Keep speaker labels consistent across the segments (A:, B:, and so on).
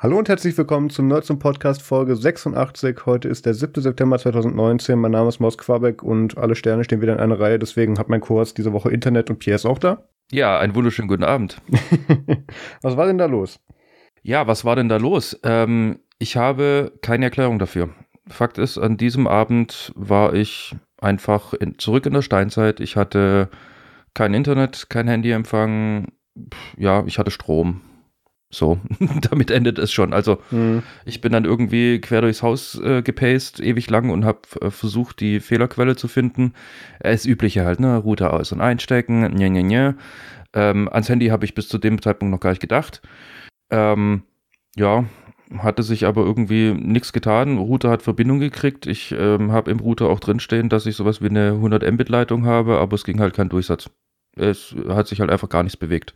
A: Hallo und herzlich willkommen zum Nerds und Podcast Folge 86. Heute ist der 7. September 2019. Mein Name ist Maus Quabeck und alle Sterne stehen wieder in einer Reihe. Deswegen hat mein Kurs diese Woche Internet und Pierre ist auch da.
B: Ja, einen wunderschönen guten Abend.
A: was war denn da los?
B: Ja, was war denn da los? Ähm, ich habe keine Erklärung dafür. Fakt ist, an diesem Abend war ich einfach in, zurück in der Steinzeit. Ich hatte kein Internet, kein Handyempfang. Ja, ich hatte Strom. So, damit endet es schon. Also mhm. ich bin dann irgendwie quer durchs Haus äh, gepaced, ewig lang und habe äh, versucht, die Fehlerquelle zu finden. Äh, das Übliche halt, ne? Router aus- und einstecken, nja, nja, nja. Ähm, ans Handy habe ich bis zu dem Zeitpunkt noch gar nicht gedacht. Ähm, ja, hatte sich aber irgendwie nichts getan. Router hat Verbindung gekriegt. Ich ähm, habe im Router auch drinstehen, dass ich sowas wie eine 100 Mbit-Leitung habe, aber es ging halt kein Durchsatz. Es hat sich halt einfach gar nichts bewegt.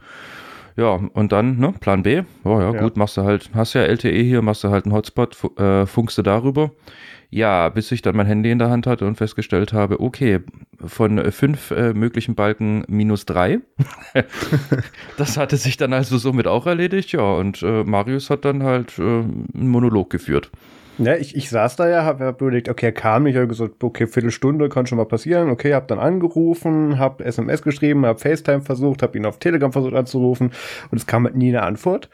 B: Ja, und dann, ne, Plan B. Oh ja, ja, gut, machst du halt, hast ja LTE hier, machst du halt einen Hotspot, äh, funkst du darüber. Ja, bis ich dann mein Handy in der Hand hatte und festgestellt habe, okay, von fünf äh, möglichen Balken minus drei. das hatte sich dann also somit auch erledigt, ja. Und äh, Marius hat dann halt äh, einen Monolog geführt.
A: Ja, ich, ich saß da ja, habe hab überlegt, okay, er kam nicht, habe gesagt, okay, Viertelstunde kann schon mal passieren. Okay, habe dann angerufen, habe SMS geschrieben, habe FaceTime versucht, habe ihn auf Telegram versucht anzurufen und es kam halt nie eine Antwort.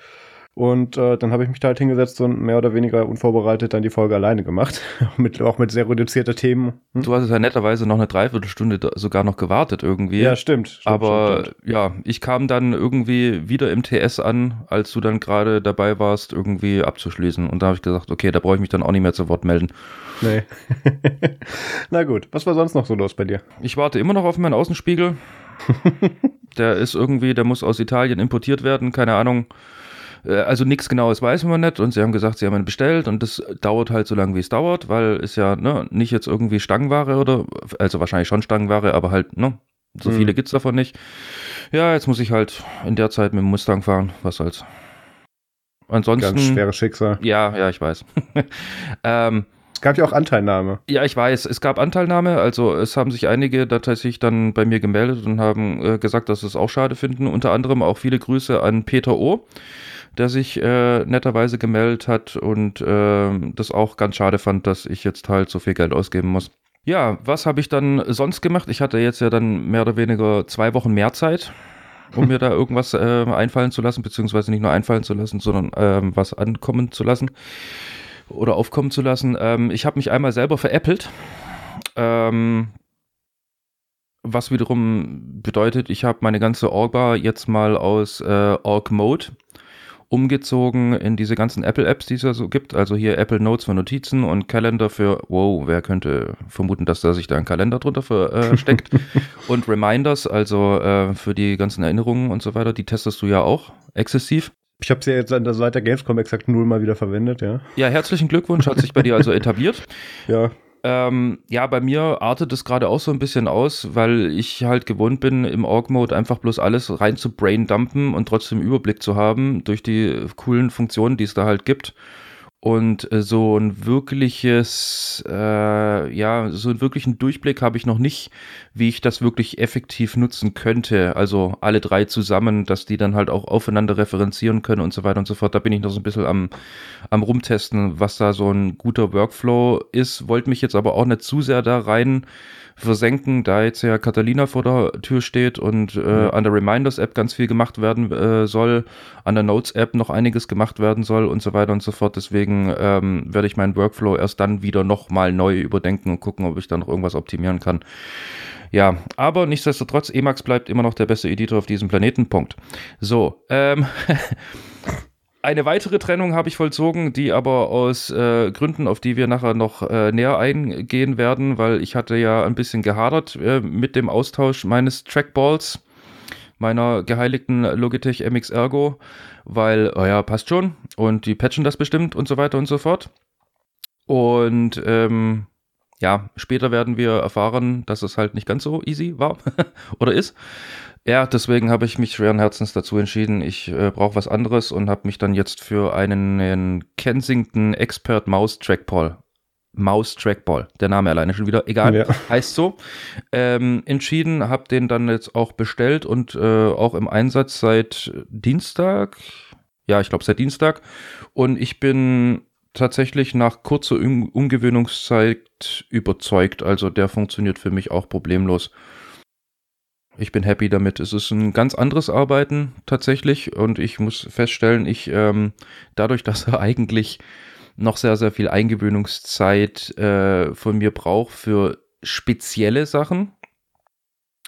A: Und äh, dann habe ich mich da halt hingesetzt und mehr oder weniger unvorbereitet dann die Folge alleine gemacht. mit, auch mit sehr reduzierter Themen.
B: Hm? Du hast ja netterweise noch eine Dreiviertelstunde sogar noch gewartet irgendwie.
A: Ja, stimmt. stimmt
B: Aber
A: stimmt,
B: stimmt. ja, ich kam dann irgendwie wieder im TS an, als du dann gerade dabei warst, irgendwie abzuschließen. Und da habe ich gesagt, okay, da brauche ich mich dann auch nicht mehr zu Wort melden.
A: Nee. Na gut, was war sonst noch so los bei dir?
B: Ich warte immer noch auf meinen Außenspiegel. der ist irgendwie, der muss aus Italien importiert werden, keine Ahnung. Äh, also nichts Genaues weiß man nicht und sie haben gesagt, sie haben ihn bestellt und das dauert halt so lange, wie es dauert, weil es ja ne, nicht jetzt irgendwie Stangenware oder, also wahrscheinlich schon Stangenware, aber halt, ne, so mhm. viele gibt es davon nicht. Ja, jetzt muss ich halt in der Zeit mit dem Mustang fahren, was soll's. Ansonsten.
A: Ganz schweres Schicksal.
B: Ja, ja, ich weiß. ähm,
A: es gab ja auch Anteilnahme.
B: Ja, ich weiß, es gab Anteilnahme. Also es haben sich einige tatsächlich dann bei mir gemeldet und haben äh, gesagt, dass sie es auch schade finden. Unter anderem auch viele Grüße an Peter O der sich äh, netterweise gemeldet hat und äh, das auch ganz schade fand, dass ich jetzt halt so viel Geld ausgeben muss. Ja, was habe ich dann sonst gemacht? Ich hatte jetzt ja dann mehr oder weniger zwei Wochen mehr Zeit, um mir da irgendwas äh, einfallen zu lassen, beziehungsweise nicht nur einfallen zu lassen, sondern ähm, was ankommen zu lassen oder aufkommen zu lassen. Ähm, ich habe mich einmal selber veräppelt. Ähm, was wiederum bedeutet, ich habe meine ganze Org-Bar jetzt mal aus äh, Org-Mode umgezogen in diese ganzen Apple-Apps, die es ja so gibt. Also hier Apple Notes für Notizen und Kalender für, wow, wer könnte vermuten, dass da sich da ein Kalender drunter versteckt. Äh, und Reminders, also äh, für die ganzen Erinnerungen und so weiter, die testest du ja auch exzessiv.
A: Ich habe sie ja jetzt an der Seite Gamescom exakt null mal wieder verwendet, ja.
B: Ja, herzlichen Glückwunsch, hat sich bei dir also etabliert.
A: Ja,
B: ähm, ja, bei mir artet es gerade auch so ein bisschen aus, weil ich halt gewohnt bin, im Org-Mode einfach bloß alles rein zu braindumpen und trotzdem Überblick zu haben durch die coolen Funktionen, die es da halt gibt. Und äh, so ein wirkliches, äh, ja, so einen wirklichen Durchblick habe ich noch nicht, wie ich das wirklich effektiv nutzen könnte. Also alle drei zusammen, dass die dann halt auch aufeinander referenzieren können und so weiter und so fort. Da bin ich noch so ein bisschen am, am rumtesten, was da so ein guter Workflow ist. Wollte mich jetzt aber auch nicht zu sehr da rein versenken, da jetzt ja Catalina vor der Tür steht und äh, mhm. an der Reminders-App ganz viel gemacht werden äh, soll, an der Notes-App noch einiges gemacht werden soll und so weiter und so fort. Deswegen ähm, werde ich meinen Workflow erst dann wieder nochmal neu überdenken und gucken, ob ich da noch irgendwas optimieren kann. Ja, aber nichtsdestotrotz, Emacs bleibt immer noch der beste Editor auf diesem Planeten. Punkt. So, ähm, Eine weitere Trennung habe ich vollzogen, die aber aus äh, Gründen, auf die wir nachher noch äh, näher eingehen werden, weil ich hatte ja ein bisschen gehadert äh, mit dem Austausch meines Trackballs, meiner geheiligten Logitech MX Ergo, weil, oh ja, passt schon und die patchen das bestimmt und so weiter und so fort. Und ähm, ja, später werden wir erfahren, dass es halt nicht ganz so easy war oder ist. Ja, deswegen habe ich mich schweren Herzens dazu entschieden, ich äh, brauche was anderes und habe mich dann jetzt für einen, einen Kensington Expert Mouse Trackball Mouse Trackball, der Name alleine schon wieder, egal, ja. heißt so, ähm, entschieden, habe den dann jetzt auch bestellt und äh, auch im Einsatz seit Dienstag, ja, ich glaube seit Dienstag. Und ich bin tatsächlich nach kurzer um Umgewöhnungszeit überzeugt. Also der funktioniert für mich auch problemlos. Ich bin happy damit. Es ist ein ganz anderes Arbeiten tatsächlich und ich muss feststellen, ich ähm, dadurch, dass er eigentlich noch sehr, sehr viel Eingewöhnungszeit äh, von mir braucht für spezielle Sachen,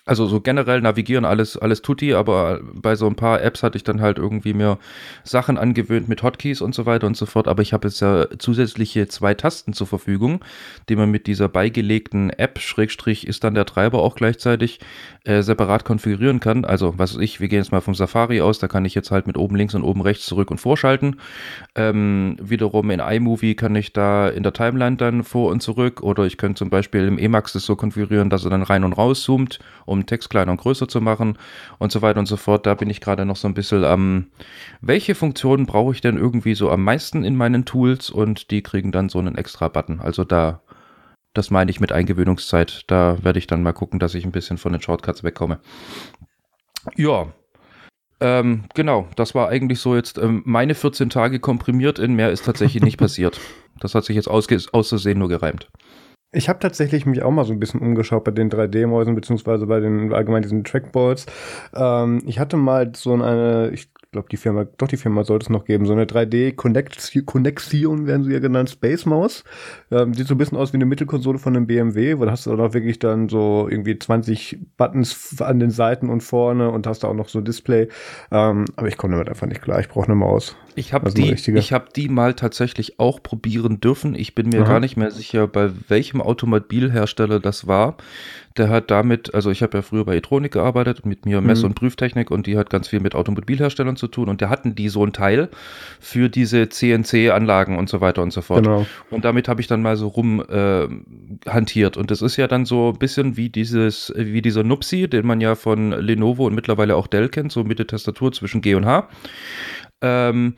B: also so generell navigieren, alles, alles tutti, aber bei so ein paar Apps hatte ich dann halt irgendwie mir Sachen angewöhnt mit Hotkeys und so weiter und so fort. Aber ich habe jetzt ja zusätzliche zwei Tasten zur Verfügung, die man mit dieser beigelegten App, Schrägstrich, ist dann der Treiber auch gleichzeitig äh, separat konfigurieren kann. Also, was weiß ich, wir gehen jetzt mal vom Safari aus, da kann ich jetzt halt mit oben links und oben rechts zurück und vorschalten. Ähm, wiederum in iMovie kann ich da in der Timeline dann vor und zurück oder ich könnte zum Beispiel im Emacs das so konfigurieren, dass er dann rein und raus zoomt, um Text kleiner und größer zu machen und so weiter und so fort. Da bin ich gerade noch so ein bisschen am, welche Funktionen brauche ich denn irgendwie so am meisten in meinen Tools und die kriegen dann so einen extra Button. Also da, das meine ich mit Eingewöhnungszeit. Da werde ich dann mal gucken, dass ich ein bisschen von den Shortcuts wegkomme. Ja, ähm, genau, das war eigentlich so jetzt ähm, meine 14 Tage komprimiert in mehr ist tatsächlich nicht passiert. Das hat sich jetzt auszusehen nur gereimt.
A: Ich habe tatsächlich mich auch mal so ein bisschen umgeschaut bei den 3D-Mäusen, beziehungsweise bei den allgemein diesen Trackballs. Ähm, ich hatte mal so eine, ich glaube, die Firma, doch die Firma sollte es noch geben, so eine 3D-Connexion werden sie ja genannt, Space Maus. Ähm, sieht so ein bisschen aus wie eine Mittelkonsole von einem BMW, wo da hast du auch wirklich dann so irgendwie 20 Buttons an den Seiten und vorne und hast da auch noch so Display. Ähm, aber ich komme damit einfach nicht klar. Ich brauche eine Maus.
B: Ich habe die, ich hab die mal tatsächlich auch probieren dürfen. Ich bin mir Aha. gar nicht mehr sicher, bei welchem Automobilhersteller das war. Der hat damit, also ich habe ja früher bei Etronik gearbeitet, mit mir Mess- mhm. und Prüftechnik und die hat ganz viel mit Automobilherstellern zu tun und da hatten die so ein Teil für diese CNC-Anlagen und so weiter und so fort. Genau. Und damit habe ich dann mal so rum äh, hantiert und das ist ja dann so ein bisschen wie dieses, wie dieser Nupsi, den man ja von Lenovo und mittlerweile auch Dell kennt, so mit der Tastatur zwischen G und H. Ähm,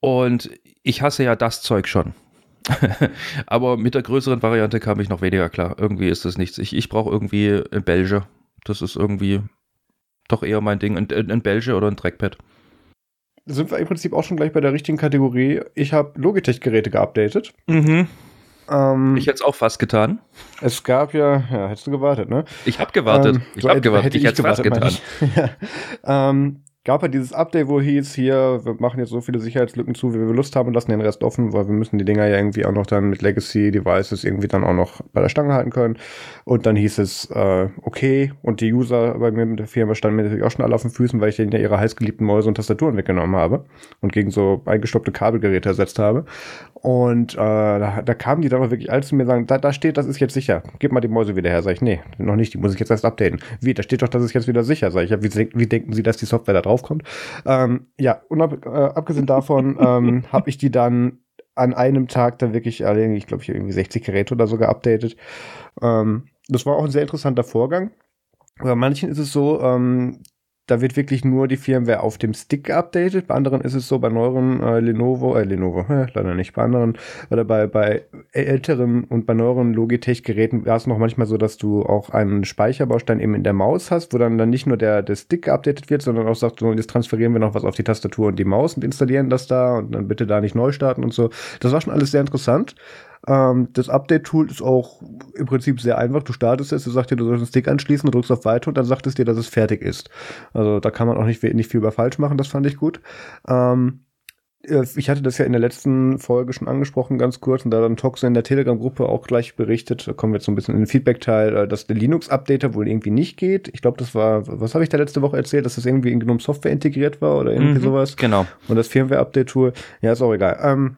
B: und ich hasse ja das Zeug schon. Aber mit der größeren Variante kam ich noch weniger klar. Irgendwie ist das nichts. Ich, ich brauche irgendwie ein Belge. Das ist irgendwie doch eher mein Ding. Ein, ein Belge oder ein Trackpad.
A: Sind wir im Prinzip auch schon gleich bei der richtigen Kategorie. Ich habe Logitech-Geräte geupdatet. Mhm.
B: Ähm, ich hätte es auch fast getan.
A: Es gab ja, ja, hättest du gewartet, ne?
B: Ich habe gewartet. Ähm, ich habe gewartet.
A: Hätte ich hätte es fast getan. ja. ähm, gab halt dieses Update, wo hieß, hier, wir machen jetzt so viele Sicherheitslücken zu, wie wir Lust haben und lassen den Rest offen, weil wir müssen die Dinger ja irgendwie auch noch dann mit Legacy Devices irgendwie dann auch noch bei der Stange halten können. Und dann hieß es, äh, okay, und die User bei mir mit der Firma standen mir natürlich auch schon alle auf den Füßen, weil ich denen ja ihre heißgeliebten Mäuse und Tastaturen weggenommen habe und gegen so eingestoppte Kabelgeräte ersetzt habe. Und äh, da, da kamen die dann auch wirklich alles zu mir sagen, da, da steht, das ist jetzt sicher. Gib mal die Mäuse wieder her. Sag ich, nee, noch nicht, die muss ich jetzt erst updaten. Wie, da steht doch, das ist jetzt wieder sicher. Sag ich, ja, wie, wie denken Sie, dass die Software da draufkommt? Ähm, ja, und äh, abgesehen davon ähm, habe ich die dann an einem Tag dann wirklich, ich glaube, ich irgendwie 60 Geräte oder so geupdatet. Ähm, das war auch ein sehr interessanter Vorgang. Bei manchen ist es so, ähm, da wird wirklich nur die Firmware auf dem Stick geupdatet. Bei anderen ist es so, bei neueren äh, Lenovo, äh, Lenovo, äh, leider nicht, bei anderen, oder bei, bei älteren und bei neueren Logitech-Geräten war es noch manchmal so, dass du auch einen Speicherbaustein eben in der Maus hast, wo dann, dann nicht nur der, der Stick geupdatet wird, sondern auch sagt, so, jetzt transferieren wir noch was auf die Tastatur und die Maus und installieren das da und dann bitte da nicht neu starten und so. Das war schon alles sehr interessant. Ähm, das Update-Tool ist auch im Prinzip sehr einfach. Du startest es, du sagst dir, du sollst einen Stick anschließen, drückst auf Weiter und dann sagt es dir, dass es fertig ist. Also da kann man auch nicht, nicht viel über falsch machen, das fand ich gut. Ähm, äh, ich hatte das ja in der letzten Folge schon angesprochen, ganz kurz, und da dann Toxe in der Telegram-Gruppe auch gleich berichtet, da kommen wir jetzt so ein bisschen in den Feedback-Teil, äh, dass der Linux-Updater wohl irgendwie nicht geht. Ich glaube, das war, was habe ich da letzte Woche erzählt, dass das irgendwie in GNOME Software integriert war oder irgendwie mhm, sowas?
B: Genau.
A: Und das Firmware-Update-Tool, ja, ist auch egal. Ähm,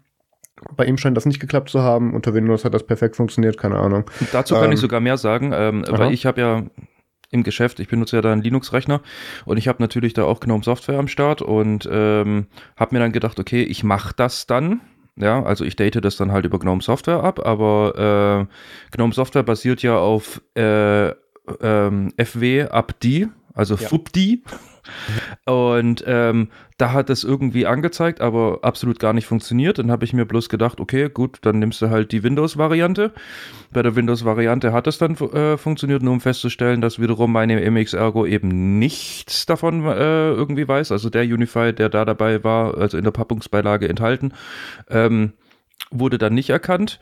A: bei ihm scheint das nicht geklappt zu haben. Unter Windows hat das perfekt funktioniert, keine Ahnung.
B: Dazu kann ähm, ich sogar mehr sagen, ähm, weil ich habe ja im Geschäft, ich benutze ja da einen Linux-Rechner und ich habe natürlich da auch GNOME Software am Start und ähm, habe mir dann gedacht, okay, ich mache das dann. Ja, also ich date das dann halt über GNOME Software ab, aber äh, GNOME Software basiert ja auf äh, ähm, FW AppD, also ja. FUPD. Und ähm, da hat es irgendwie angezeigt, aber absolut gar nicht funktioniert. Dann habe ich mir bloß gedacht, okay, gut, dann nimmst du halt die Windows-Variante. Bei der Windows-Variante hat es dann äh, funktioniert, nur um festzustellen, dass wiederum meine MX Ergo eben nichts davon äh, irgendwie weiß. Also der Unify, der da dabei war, also in der Pappungsbeilage enthalten, ähm, wurde dann nicht erkannt.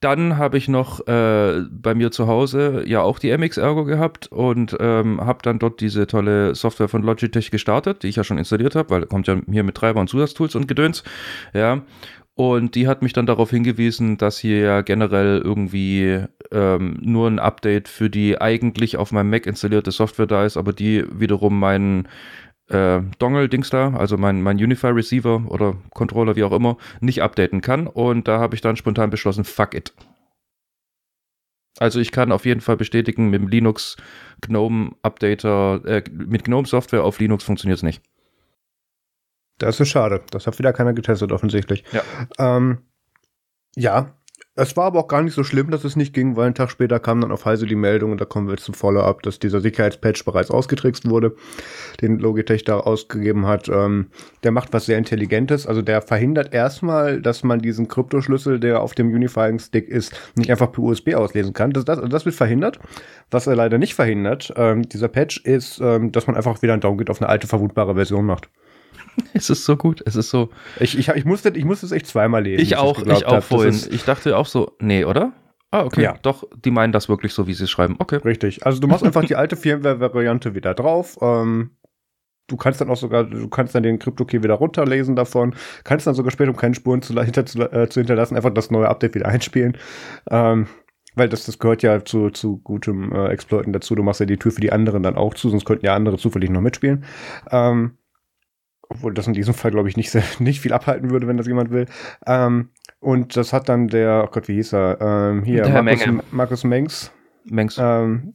B: Dann habe ich noch äh, bei mir zu Hause ja auch die MX Ergo gehabt und ähm, habe dann dort diese tolle Software von Logitech gestartet, die ich ja schon installiert habe, weil kommt ja hier mit Treiber und Zusatztools und Gedöns. Ja. Und die hat mich dann darauf hingewiesen, dass hier ja generell irgendwie ähm, nur ein Update für die eigentlich auf meinem Mac installierte Software da ist, aber die wiederum meinen äh, Dongle-Dings da, also mein, mein Unify-Receiver oder Controller, wie auch immer, nicht updaten kann. Und da habe ich dann spontan beschlossen, fuck it. Also ich kann auf jeden Fall bestätigen, mit dem Linux GNOME Updater, äh, mit GNOME Software auf Linux funktioniert es nicht.
A: Das ist schade. Das hat wieder keiner getestet, offensichtlich.
B: Ja.
A: Ähm, ja, es war aber auch gar nicht so schlimm, dass es nicht ging, weil einen Tag später kam dann auf Heise die Meldung, und da kommen wir jetzt zum Follow-up, dass dieser Sicherheitspatch bereits ausgetrickst wurde, den Logitech da ausgegeben hat. Ähm, der macht was sehr Intelligentes. Also der verhindert erstmal, dass man diesen Kryptoschlüssel, der auf dem Unifying Stick ist, nicht einfach per USB auslesen kann. Das, das, das wird verhindert. Was er leider nicht verhindert, ähm, dieser Patch, ist, ähm, dass man einfach wieder einen Downgrade auf eine alte, verwundbare Version macht.
B: Es ist so gut, es ist so.
A: Ich, ich, ich, musste, ich musste es echt zweimal lesen.
B: Ich auch, ich auch hab. vorhin. Ich dachte auch so, nee, oder? Ah, okay. Ja. Doch, die meinen das wirklich so, wie sie es schreiben. Okay.
A: Richtig. Also du machst einfach die alte Firmware-Variante wieder drauf. Ähm, du kannst dann auch sogar, du kannst dann den Crypto-Key wieder runterlesen davon, kannst dann sogar später, um keine Spuren zu, hinter, zu, äh, zu hinterlassen, einfach das neue Update wieder einspielen. Ähm, weil das, das gehört ja zu, zu gutem äh, Exploiten dazu. Du machst ja die Tür für die anderen dann auch zu, sonst könnten ja andere zufällig noch mitspielen. Ähm, obwohl das in diesem Fall, glaube ich, nicht, sehr, nicht viel abhalten würde, wenn das jemand will. Ähm, und das hat dann der, oh Gott, wie hieß er? Ähm, hier, der Markus, Menge. Markus Mengs.
B: Mengs.
A: Ähm,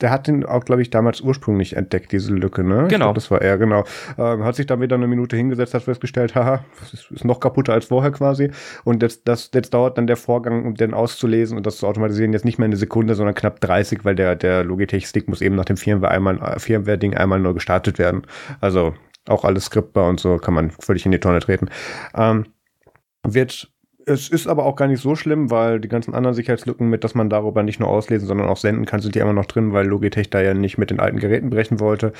A: der hat den auch, glaube ich, damals ursprünglich entdeckt, diese Lücke, ne?
B: Genau.
A: Glaub, das war er, genau. Ähm, hat sich dann wieder eine Minute hingesetzt, hat festgestellt, haha, ist, ist noch kaputter als vorher quasi. Und jetzt, das, jetzt dauert dann der Vorgang, um den auszulesen und das zu automatisieren, jetzt nicht mehr eine Sekunde, sondern knapp 30, weil der, der Logitech-Stick muss eben nach dem Firmware einmal, Firmware-Ding einmal neu gestartet werden. Also auch alles skriptbar und so kann man völlig in die Tonne treten. Ähm, wird es ist aber auch gar nicht so schlimm, weil die ganzen anderen Sicherheitslücken, mit dass man darüber nicht nur auslesen, sondern auch senden kann, sind ja immer noch drin, weil Logitech da ja nicht mit den alten Geräten brechen wollte.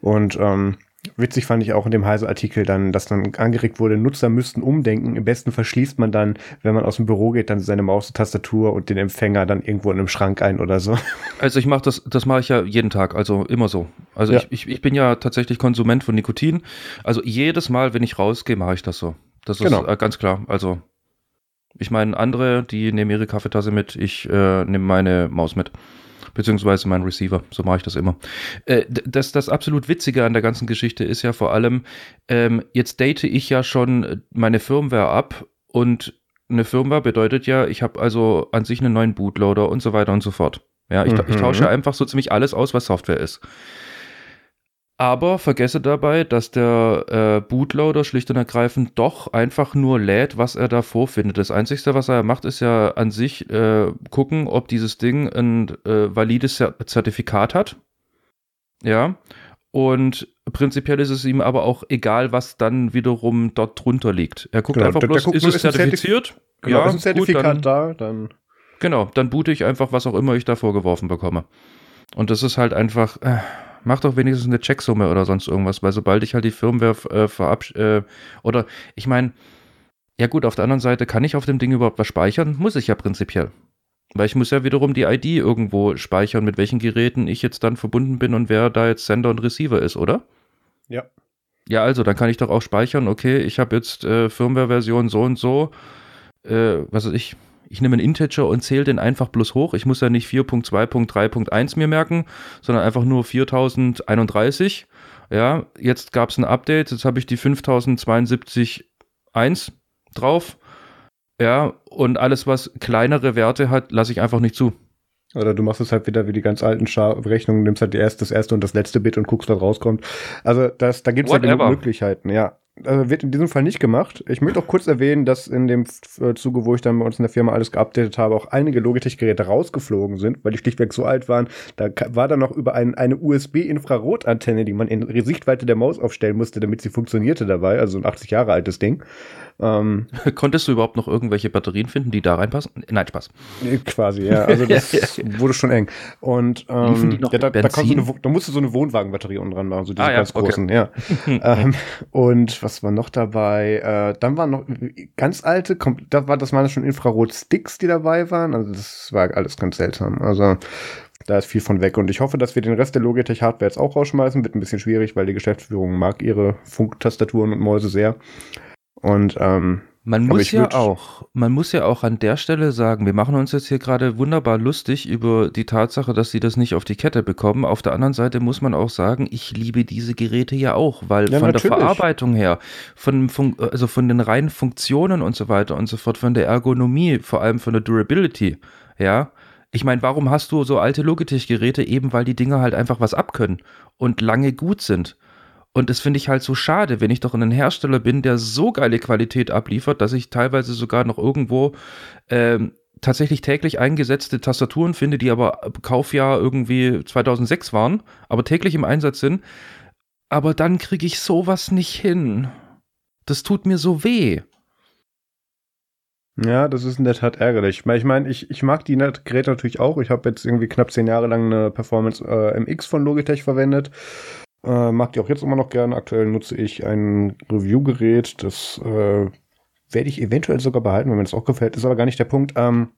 A: Und ähm, Witzig fand ich auch in dem Heise-Artikel dann, dass dann angeregt wurde, Nutzer müssten umdenken. Im besten verschließt man dann, wenn man aus dem Büro geht, dann seine Maus, Tastatur und den Empfänger dann irgendwo in einem Schrank ein oder so.
B: Also ich mache das, das mache ich ja jeden Tag, also immer so. Also ja. ich, ich, ich bin ja tatsächlich Konsument von Nikotin. Also jedes Mal, wenn ich rausgehe, mache ich das so. Das ist genau. äh, ganz klar. Also ich meine, andere, die nehmen ihre Kaffeetasse mit, ich äh, nehme meine Maus mit beziehungsweise mein Receiver. So mache ich das immer. Äh, das, das absolut Witzige an der ganzen Geschichte ist ja vor allem, ähm, jetzt date ich ja schon meine Firmware ab und eine Firmware bedeutet ja, ich habe also an sich einen neuen Bootloader und so weiter und so fort. Ja, ich, mhm. ich tausche einfach so ziemlich alles aus, was Software ist. Aber vergesse dabei, dass der äh, Bootloader schlicht und ergreifend doch einfach nur lädt, was er da vorfindet. Das Einzige, was er macht, ist ja an sich äh, gucken, ob dieses Ding ein äh, valides Zertifikat hat. Ja. Und prinzipiell ist es ihm aber auch egal, was dann wiederum dort drunter liegt. Er guckt genau, einfach bloß, guckt, ist es zertifiziert? Zertif
A: genau, ja, ist ein Zertifikat gut, dann, da, dann.
B: Genau, dann boote ich einfach, was auch immer ich da vorgeworfen bekomme. Und das ist halt einfach. Äh, mach doch wenigstens eine Checksumme oder sonst irgendwas, weil sobald ich halt die Firmware äh, verabsch äh, oder ich meine, ja gut, auf der anderen Seite kann ich auf dem Ding überhaupt was speichern? Muss ich ja prinzipiell. Weil ich muss ja wiederum die ID irgendwo speichern, mit welchen Geräten ich jetzt dann verbunden bin und wer da jetzt Sender und Receiver ist, oder?
A: Ja.
B: Ja, also, dann kann ich doch auch speichern, okay, ich habe jetzt äh, Firmware-Version so und so, äh, was weiß ich, ich nehme einen Integer und zähle den einfach bloß hoch. Ich muss ja nicht 4.2.3.1 mir merken, sondern einfach nur 4031. Ja, jetzt gab es ein Update, jetzt habe ich die 5072.1 drauf. Ja, und alles, was kleinere Werte hat, lasse ich einfach nicht zu.
A: Oder du machst es halt wieder wie die ganz alten Rechnungen, nimmst halt die erste, das erste und das letzte Bit und guckst, was rauskommt. Also das, da gibt es ja genug Möglichkeiten, ja. Also wird in diesem Fall nicht gemacht. Ich möchte auch kurz erwähnen, dass in dem äh, Zuge, wo ich dann bei uns in der Firma alles geupdatet habe, auch einige Logitech-Geräte rausgeflogen sind, weil die schlichtweg so alt waren. Da war dann noch über ein, eine USB-Infrarotantenne, die man in Sichtweite der Maus aufstellen musste, damit sie funktionierte dabei. Also ein 80 Jahre altes Ding.
B: Ähm, Konntest du überhaupt noch irgendwelche Batterien finden, die da reinpassen? Nein, Spaß.
A: Quasi, ja. Also das wurde schon eng. Und ähm, ja, da, da, eine, da musst du so eine Wohnwagenbatterie unten dran machen, so diese ah, ganz okay. großen, ja. ähm, und was war noch dabei? Äh, dann waren noch ganz alte, da war, das waren schon Infrarot-Sticks, die dabei waren. Also das war alles ganz seltsam. Also da ist viel von weg. Und ich hoffe, dass wir den Rest der Logitech-Hardware jetzt auch rausschmeißen. Wird ein bisschen schwierig, weil die Geschäftsführung mag ihre Funktastaturen und Mäuse sehr. Und ähm,
B: man muss ja auch, man muss ja auch an der Stelle sagen, wir machen uns jetzt hier gerade wunderbar lustig über die Tatsache, dass sie das nicht auf die Kette bekommen. Auf der anderen Seite muss man auch sagen, ich liebe diese Geräte ja auch, weil ja, von natürlich. der Verarbeitung her, von, also von den reinen Funktionen und so weiter und so fort, von der Ergonomie, vor allem von der Durability, ja. Ich meine, warum hast du so alte Logitech-Geräte? Eben weil die Dinger halt einfach was abkönnen und lange gut sind. Und das finde ich halt so schade, wenn ich doch ein Hersteller bin, der so geile Qualität abliefert, dass ich teilweise sogar noch irgendwo ähm, tatsächlich täglich eingesetzte Tastaturen finde, die aber Kaufjahr irgendwie 2006 waren, aber täglich im Einsatz sind. Aber dann kriege ich sowas nicht hin. Das tut mir so weh.
A: Ja, das ist in der Tat ärgerlich. Ich meine, ich, ich mag die Geräte natürlich auch. Ich habe jetzt irgendwie knapp zehn Jahre lang eine Performance äh, MX von Logitech verwendet. Äh, mag die auch jetzt immer noch gerne. Aktuell nutze ich ein Review-Gerät. Das äh, werde ich eventuell sogar behalten, wenn mir das auch gefällt. Ist aber gar nicht der Punkt. Ähm,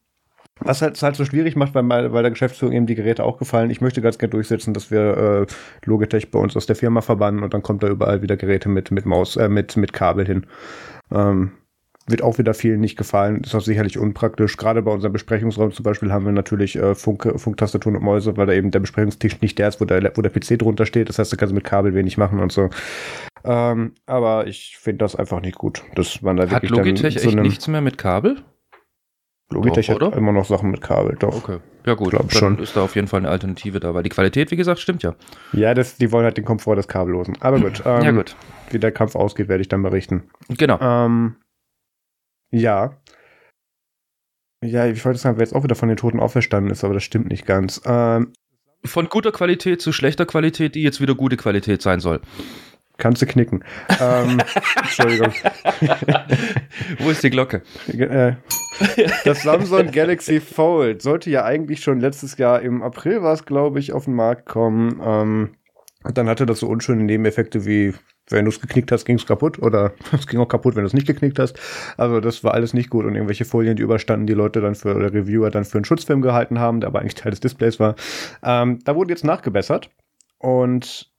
A: was halt, halt so schwierig macht, weil, weil der Geschäftsführung eben die Geräte auch gefallen. Ich möchte ganz gerne durchsetzen, dass wir äh, Logitech bei uns aus der Firma verbannen und dann kommt da überall wieder Geräte mit, mit Maus, äh, mit, mit Kabel hin. Ähm, wird auch wieder vielen nicht gefallen. Ist auch sicherlich unpraktisch. Gerade bei unserem Besprechungsraum zum Beispiel haben wir natürlich äh, Funk, Funktastaturen und Mäuse, weil da eben der Besprechungstisch nicht der ist, wo der, wo der PC drunter steht. Das heißt, da kannst du mit Kabel wenig machen und so. Ähm, aber ich finde das einfach nicht gut. Das
B: man da Hat wirklich Logitech dann echt nichts mehr mit Kabel?
A: Logitech doch, hat immer noch Sachen mit Kabel, doch.
B: Okay. Ja gut, Glaub dann schon. ist da auf jeden Fall eine Alternative da, weil die Qualität, wie gesagt, stimmt ja.
A: Ja, das, die wollen halt den Komfort des Kabellosen. Aber gut. Ähm, ja gut. Wie der Kampf ausgeht, werde ich dann berichten.
B: Genau.
A: Ähm, ja. Ja, ich wollte sagen, wer jetzt auch wieder von den Toten auferstanden ist, aber das stimmt nicht ganz. Ähm,
B: von guter Qualität zu schlechter Qualität, die jetzt wieder gute Qualität sein soll.
A: Kannst du knicken. ähm, Entschuldigung.
B: Wo ist die Glocke?
A: Äh, das Samsung Galaxy Fold sollte ja eigentlich schon letztes Jahr im April war es, glaube ich, auf den Markt kommen. Ähm, dann hatte das so unschöne Nebeneffekte wie wenn du es geknickt hast, ging es kaputt oder es ging auch kaputt, wenn du es nicht geknickt hast. Also das war alles nicht gut und irgendwelche Folien, die überstanden, die Leute dann für oder Reviewer dann für einen Schutzfilm gehalten haben, der aber eigentlich Teil des Displays war. Ähm, da wurde jetzt nachgebessert und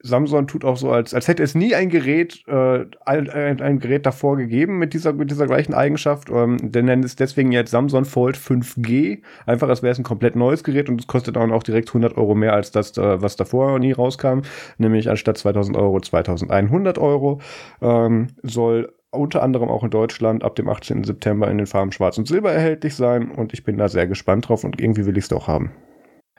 A: Samsung tut auch so, als, als hätte es nie ein Gerät, äh, ein, ein, Gerät davor gegeben mit dieser, mit dieser gleichen Eigenschaft. Ähm, denn nennen es deswegen jetzt Samsung Fold 5G. Einfach, als wäre es ein komplett neues Gerät und es kostet dann auch direkt 100 Euro mehr als das, äh, was davor nie rauskam. Nämlich anstatt 2000 Euro 2100 Euro. Ähm, soll unter anderem auch in Deutschland ab dem 18. September in den Farben Schwarz und Silber erhältlich sein und ich bin da sehr gespannt drauf und irgendwie will ich es doch haben.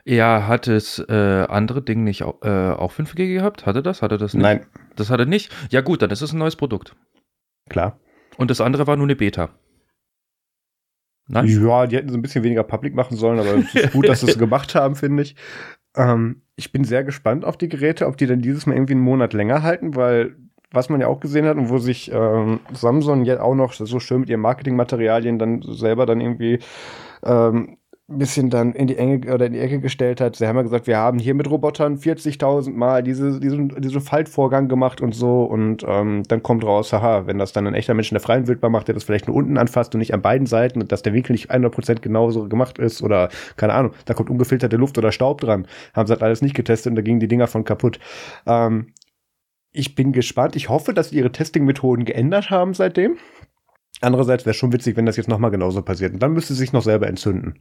B: Ja, hat es äh, andere Dinge nicht äh, auch 5G gehabt? Hatte das? Hatte das nicht?
A: Nein.
B: Das hatte nicht? Ja gut, dann ist es ein neues Produkt.
A: Klar.
B: Und das andere war nur eine Beta.
A: Nein? Ja, die hätten so ein bisschen weniger public machen sollen, aber es ist gut, dass sie es gemacht haben, finde ich. Ähm, ich bin sehr gespannt auf die Geräte, ob die denn dieses Mal irgendwie einen Monat länger halten, weil was man ja auch gesehen hat und wo sich ähm, Samsung jetzt auch noch so schön mit ihren Marketingmaterialien dann selber dann irgendwie ähm, bisschen dann in die Enge oder in die Ecke gestellt hat. Sie haben ja gesagt, wir haben hier mit Robotern 40.000 Mal diese, diesen, diesen Faltvorgang gemacht und so und ähm, dann kommt raus, haha, wenn das dann ein echter Mensch in der freien Wildbahn macht, der das vielleicht nur unten anfasst und nicht an beiden Seiten und dass der Winkel nicht 100% genauso gemacht ist oder keine Ahnung, da kommt ungefilterte Luft oder Staub dran. Haben sie halt alles nicht getestet und da gingen die Dinger von kaputt. Ähm, ich bin gespannt. Ich hoffe, dass sie ihre Testing-Methoden geändert haben seitdem. Andererseits wäre schon witzig, wenn das jetzt nochmal genauso passiert. Und dann müsste es sich noch selber entzünden.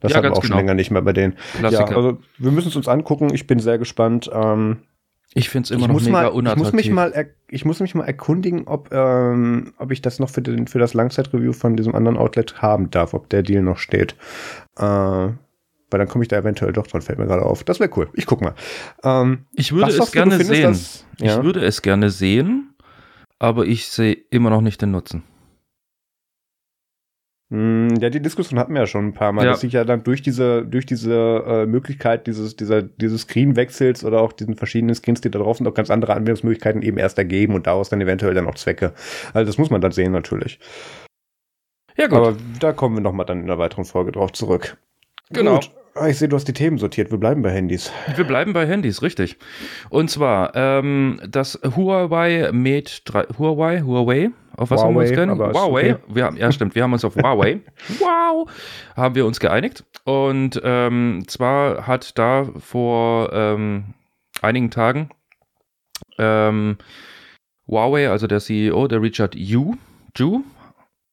A: Das ja, haben wir auch genau. schon länger nicht mehr bei denen. Klassiker. Ja, also wir müssen es uns angucken. Ich bin sehr gespannt. Ähm,
B: ich finde es immer noch mega
A: mal,
B: unattraktiv.
A: Ich muss, mich mal ich muss mich mal erkundigen, ob, ähm, ob ich das noch für, den, für das Langzeitreview von diesem anderen Outlet haben darf, ob der Deal noch steht. Äh, weil dann komme ich da eventuell doch dran, fällt mir gerade auf. Das wäre cool. Ich guck mal.
B: Ähm, ich würde es gerne findest, sehen. Dass, ja? Ich würde es gerne sehen. aber ich sehe immer noch nicht den Nutzen.
A: Hm, ja, die Diskussion hatten wir ja schon ein paar Mal, ja. dass sich ja dann durch diese, durch diese äh, Möglichkeit dieses, dieser, dieses Screen-Wechsels oder auch diesen verschiedenen Screens, die da drauf sind, auch ganz andere Anwendungsmöglichkeiten eben erst ergeben und daraus dann eventuell dann auch Zwecke. Also das muss man dann sehen natürlich. Ja, gut. Aber da kommen wir nochmal dann in einer weiteren Folge drauf zurück.
B: Genau. Gut.
A: Ah, ich sehe, du hast die Themen sortiert. Wir bleiben bei Handys.
B: Wir bleiben bei Handys, richtig. Und zwar ähm, das Huawei Mate 3, Huawei, Huawei, auf was Huawei, haben wir uns geeinigt? Huawei. Okay. Wir haben, ja, stimmt, wir haben uns auf Huawei. wow! Haben wir uns geeinigt. Und ähm, zwar hat da vor ähm, einigen Tagen ähm, Huawei, also der CEO, der Richard Yu, Ju,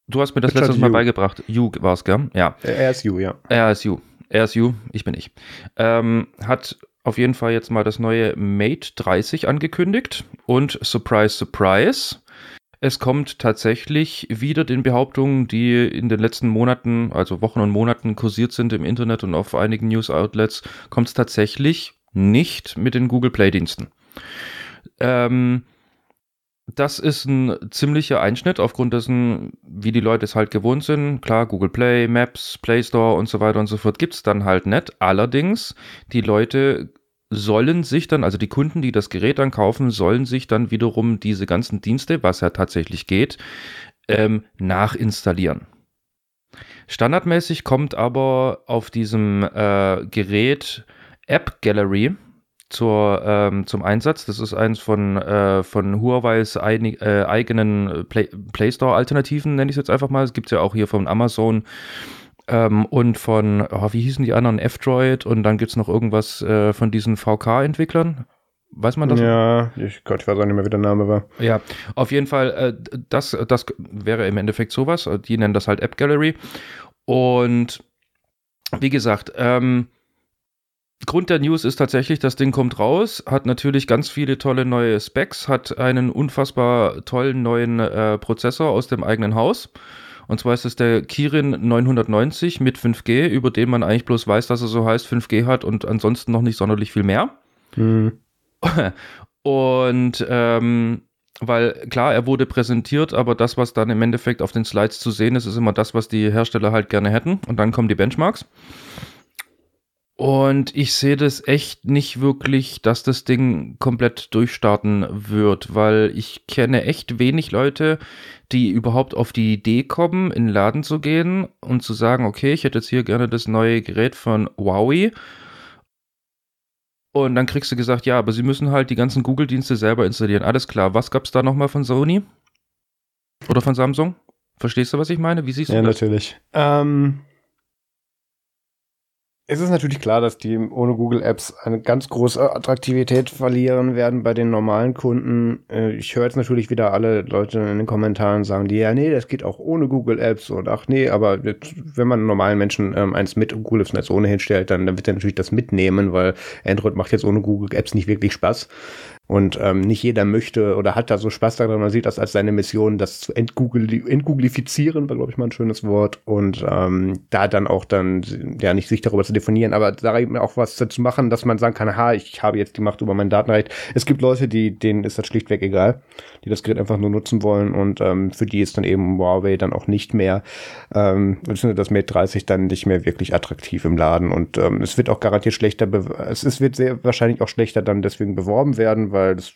B: du hast mir das Richard letztes Mal beigebracht. Yu war es, gell? Ja.
A: Er ist Yu, ja.
B: Er ist. RSU, ich bin ich, ähm, hat auf jeden Fall jetzt mal das neue Mate 30 angekündigt und surprise, surprise, es kommt tatsächlich wieder den Behauptungen, die in den letzten Monaten, also Wochen und Monaten kursiert sind im Internet und auf einigen News-Outlets, kommt es tatsächlich nicht mit den Google Play-Diensten. Ähm, das ist ein ziemlicher Einschnitt aufgrund dessen, wie die Leute es halt gewohnt sind. Klar, Google Play, Maps, Play Store und so weiter und so fort gibt es dann halt nicht. Allerdings, die Leute sollen sich dann, also die Kunden, die das Gerät dann kaufen, sollen sich dann wiederum diese ganzen Dienste, was ja tatsächlich geht, ähm, nachinstallieren. Standardmäßig kommt aber auf diesem äh, Gerät App Gallery zur, ähm, zum Einsatz. Das ist eins von, äh, von Huawei's einig, äh, eigenen Play, Play Store-Alternativen, nenne ich es jetzt einfach mal. Es gibt ja auch hier von Amazon ähm, und von, oh, wie hießen die anderen, F-Droid und dann gibt es noch irgendwas äh, von diesen VK-Entwicklern. Weiß man das?
A: Ja, ich, Gott, ich weiß auch nicht mehr, wie der Name war.
B: Ja, auf jeden Fall, äh, das, das wäre im Endeffekt sowas. Die nennen das halt App Gallery. Und wie gesagt, ähm, Grund der News ist tatsächlich, das Ding kommt raus, hat natürlich ganz viele tolle neue Specs, hat einen unfassbar tollen neuen äh, Prozessor aus dem eigenen Haus. Und zwar ist es der Kirin 990 mit 5G, über den man eigentlich bloß weiß, dass er so heißt, 5G hat und ansonsten noch nicht sonderlich viel mehr. Mhm. Und ähm, weil klar, er wurde präsentiert, aber das, was dann im Endeffekt auf den Slides zu sehen ist, ist immer das, was die Hersteller halt gerne hätten. Und dann kommen die Benchmarks. Und ich sehe das echt nicht wirklich, dass das Ding komplett durchstarten wird, weil ich kenne echt wenig Leute, die überhaupt auf die Idee kommen, in den Laden zu gehen und zu sagen, okay, ich hätte jetzt hier gerne das neue Gerät von Huawei. Und dann kriegst du gesagt, ja, aber sie müssen halt die ganzen Google-Dienste selber installieren. Alles klar, was gab es da nochmal von Sony? Oder von Samsung? Verstehst du, was ich meine? Wie siehst du
A: ja,
B: das?
A: Ja, natürlich. Ähm, es ist natürlich klar, dass die ohne Google Apps eine ganz große Attraktivität verlieren werden bei den normalen Kunden. Äh, ich höre jetzt natürlich wieder alle Leute in den Kommentaren sagen, die ja, nee, das geht auch ohne Google Apps und ach nee, aber wenn man normalen Menschen ähm, eins mit Google Apps Netz ohne hinstellt, dann, dann wird er natürlich das mitnehmen, weil Android macht jetzt ohne Google Apps nicht wirklich Spaß. Und ähm, nicht jeder möchte oder hat da so Spaß daran, man sieht das als seine Mission, das zu entgoogle, entgooglifizieren, war, glaube ich, mal ein schönes Wort. Und ähm, da dann auch dann, ja, nicht sich darüber zu definieren, aber da eben auch was dazu machen, dass man sagen kann, ha, ich habe jetzt die Macht über mein Datenrecht. Es gibt Leute, die, denen ist das schlichtweg egal, die das Gerät einfach nur nutzen wollen und ähm, für die ist dann eben Huawei dann auch nicht mehr, ähm, das Mate 30 dann nicht mehr wirklich attraktiv im Laden. Und ähm, es wird auch garantiert schlechter, es, es wird sehr wahrscheinlich auch schlechter dann deswegen beworben werden, weil das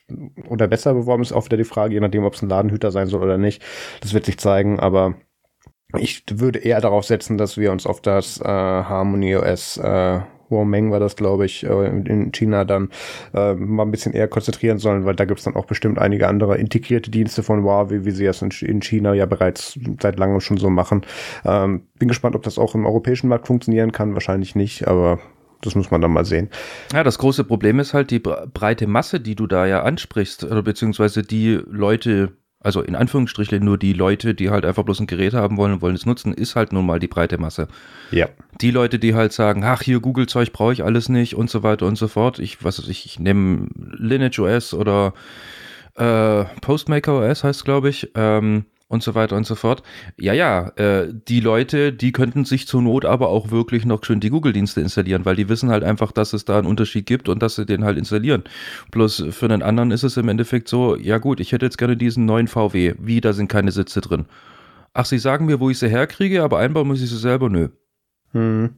A: oder besser beworben ist auch wieder die Frage, je nachdem, ob es ein Ladenhüter sein soll oder nicht. Das wird sich zeigen, aber ich würde eher darauf setzen, dass wir uns auf das äh, Harmony OS äh, Huameng war das, glaube ich, äh, in China dann äh, mal ein bisschen eher konzentrieren sollen, weil da gibt es dann auch bestimmt einige andere integrierte Dienste von Huawei, wie sie es in China ja bereits seit langem schon so machen. Ähm, bin gespannt, ob das auch im europäischen Markt funktionieren kann. Wahrscheinlich nicht, aber das muss man dann mal sehen.
B: Ja, das große Problem ist halt die breite Masse, die du da ja ansprichst, oder beziehungsweise die Leute, also in Anführungsstrichen nur die Leute, die halt einfach bloß ein Gerät haben wollen und wollen es nutzen, ist halt nun mal die breite Masse.
A: Ja.
B: Die Leute, die halt sagen, ach, hier Google-Zeug brauche ich alles nicht und so weiter und so fort. Ich, was weiß ich, ich nehme Lineage OS oder äh, Postmaker OS heißt glaube ich. Ähm, und so weiter und so fort. Ja, ja, äh, die Leute, die könnten sich zur Not aber auch wirklich noch schön die Google-Dienste installieren, weil die wissen halt einfach, dass es da einen Unterschied gibt und dass sie den halt installieren. Bloß für einen anderen ist es im Endeffekt so, ja gut, ich hätte jetzt gerne diesen neuen VW. Wie, da sind keine Sitze drin. Ach, sie sagen mir, wo ich sie herkriege, aber einbauen muss ich sie selber, nö. Hm.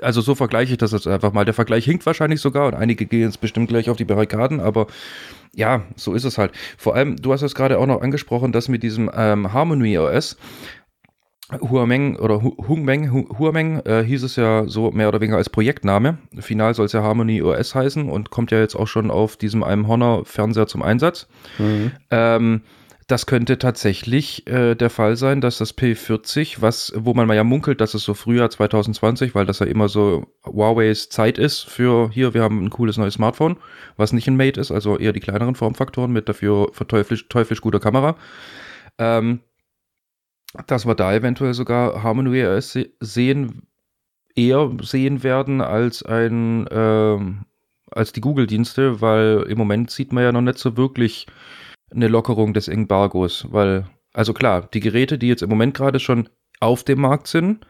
B: Also so vergleiche ich das jetzt einfach mal. Der Vergleich hinkt wahrscheinlich sogar und einige gehen jetzt bestimmt gleich auf die Barrikaden, aber ja, so ist es halt. Vor allem, du hast es gerade auch noch angesprochen, dass mit diesem ähm, Harmony OS, Huameng oder Hungmeng, Huameng äh, hieß es ja so mehr oder weniger als Projektname. Final soll es ja Harmony OS heißen und kommt ja jetzt auch schon auf diesem einem Honor Fernseher zum Einsatz. Mhm. Ähm, das könnte tatsächlich äh, der Fall sein, dass das P40, was, wo man mal ja munkelt, dass es so Frühjahr 2020, weil das ja immer so Huawei's Zeit ist für hier, wir haben ein cooles neues Smartphone, was nicht ein Mate ist, also eher die kleineren Formfaktoren mit dafür verteuflisch teuflisch guter Kamera. Ähm, dass wir da eventuell sogar Harmony OS sehen, eher sehen werden als ein, äh, als die Google-Dienste, weil im Moment sieht man ja noch nicht so wirklich eine Lockerung des Embargos, weil, also klar, die Geräte, die jetzt im Moment gerade schon auf dem Markt sind,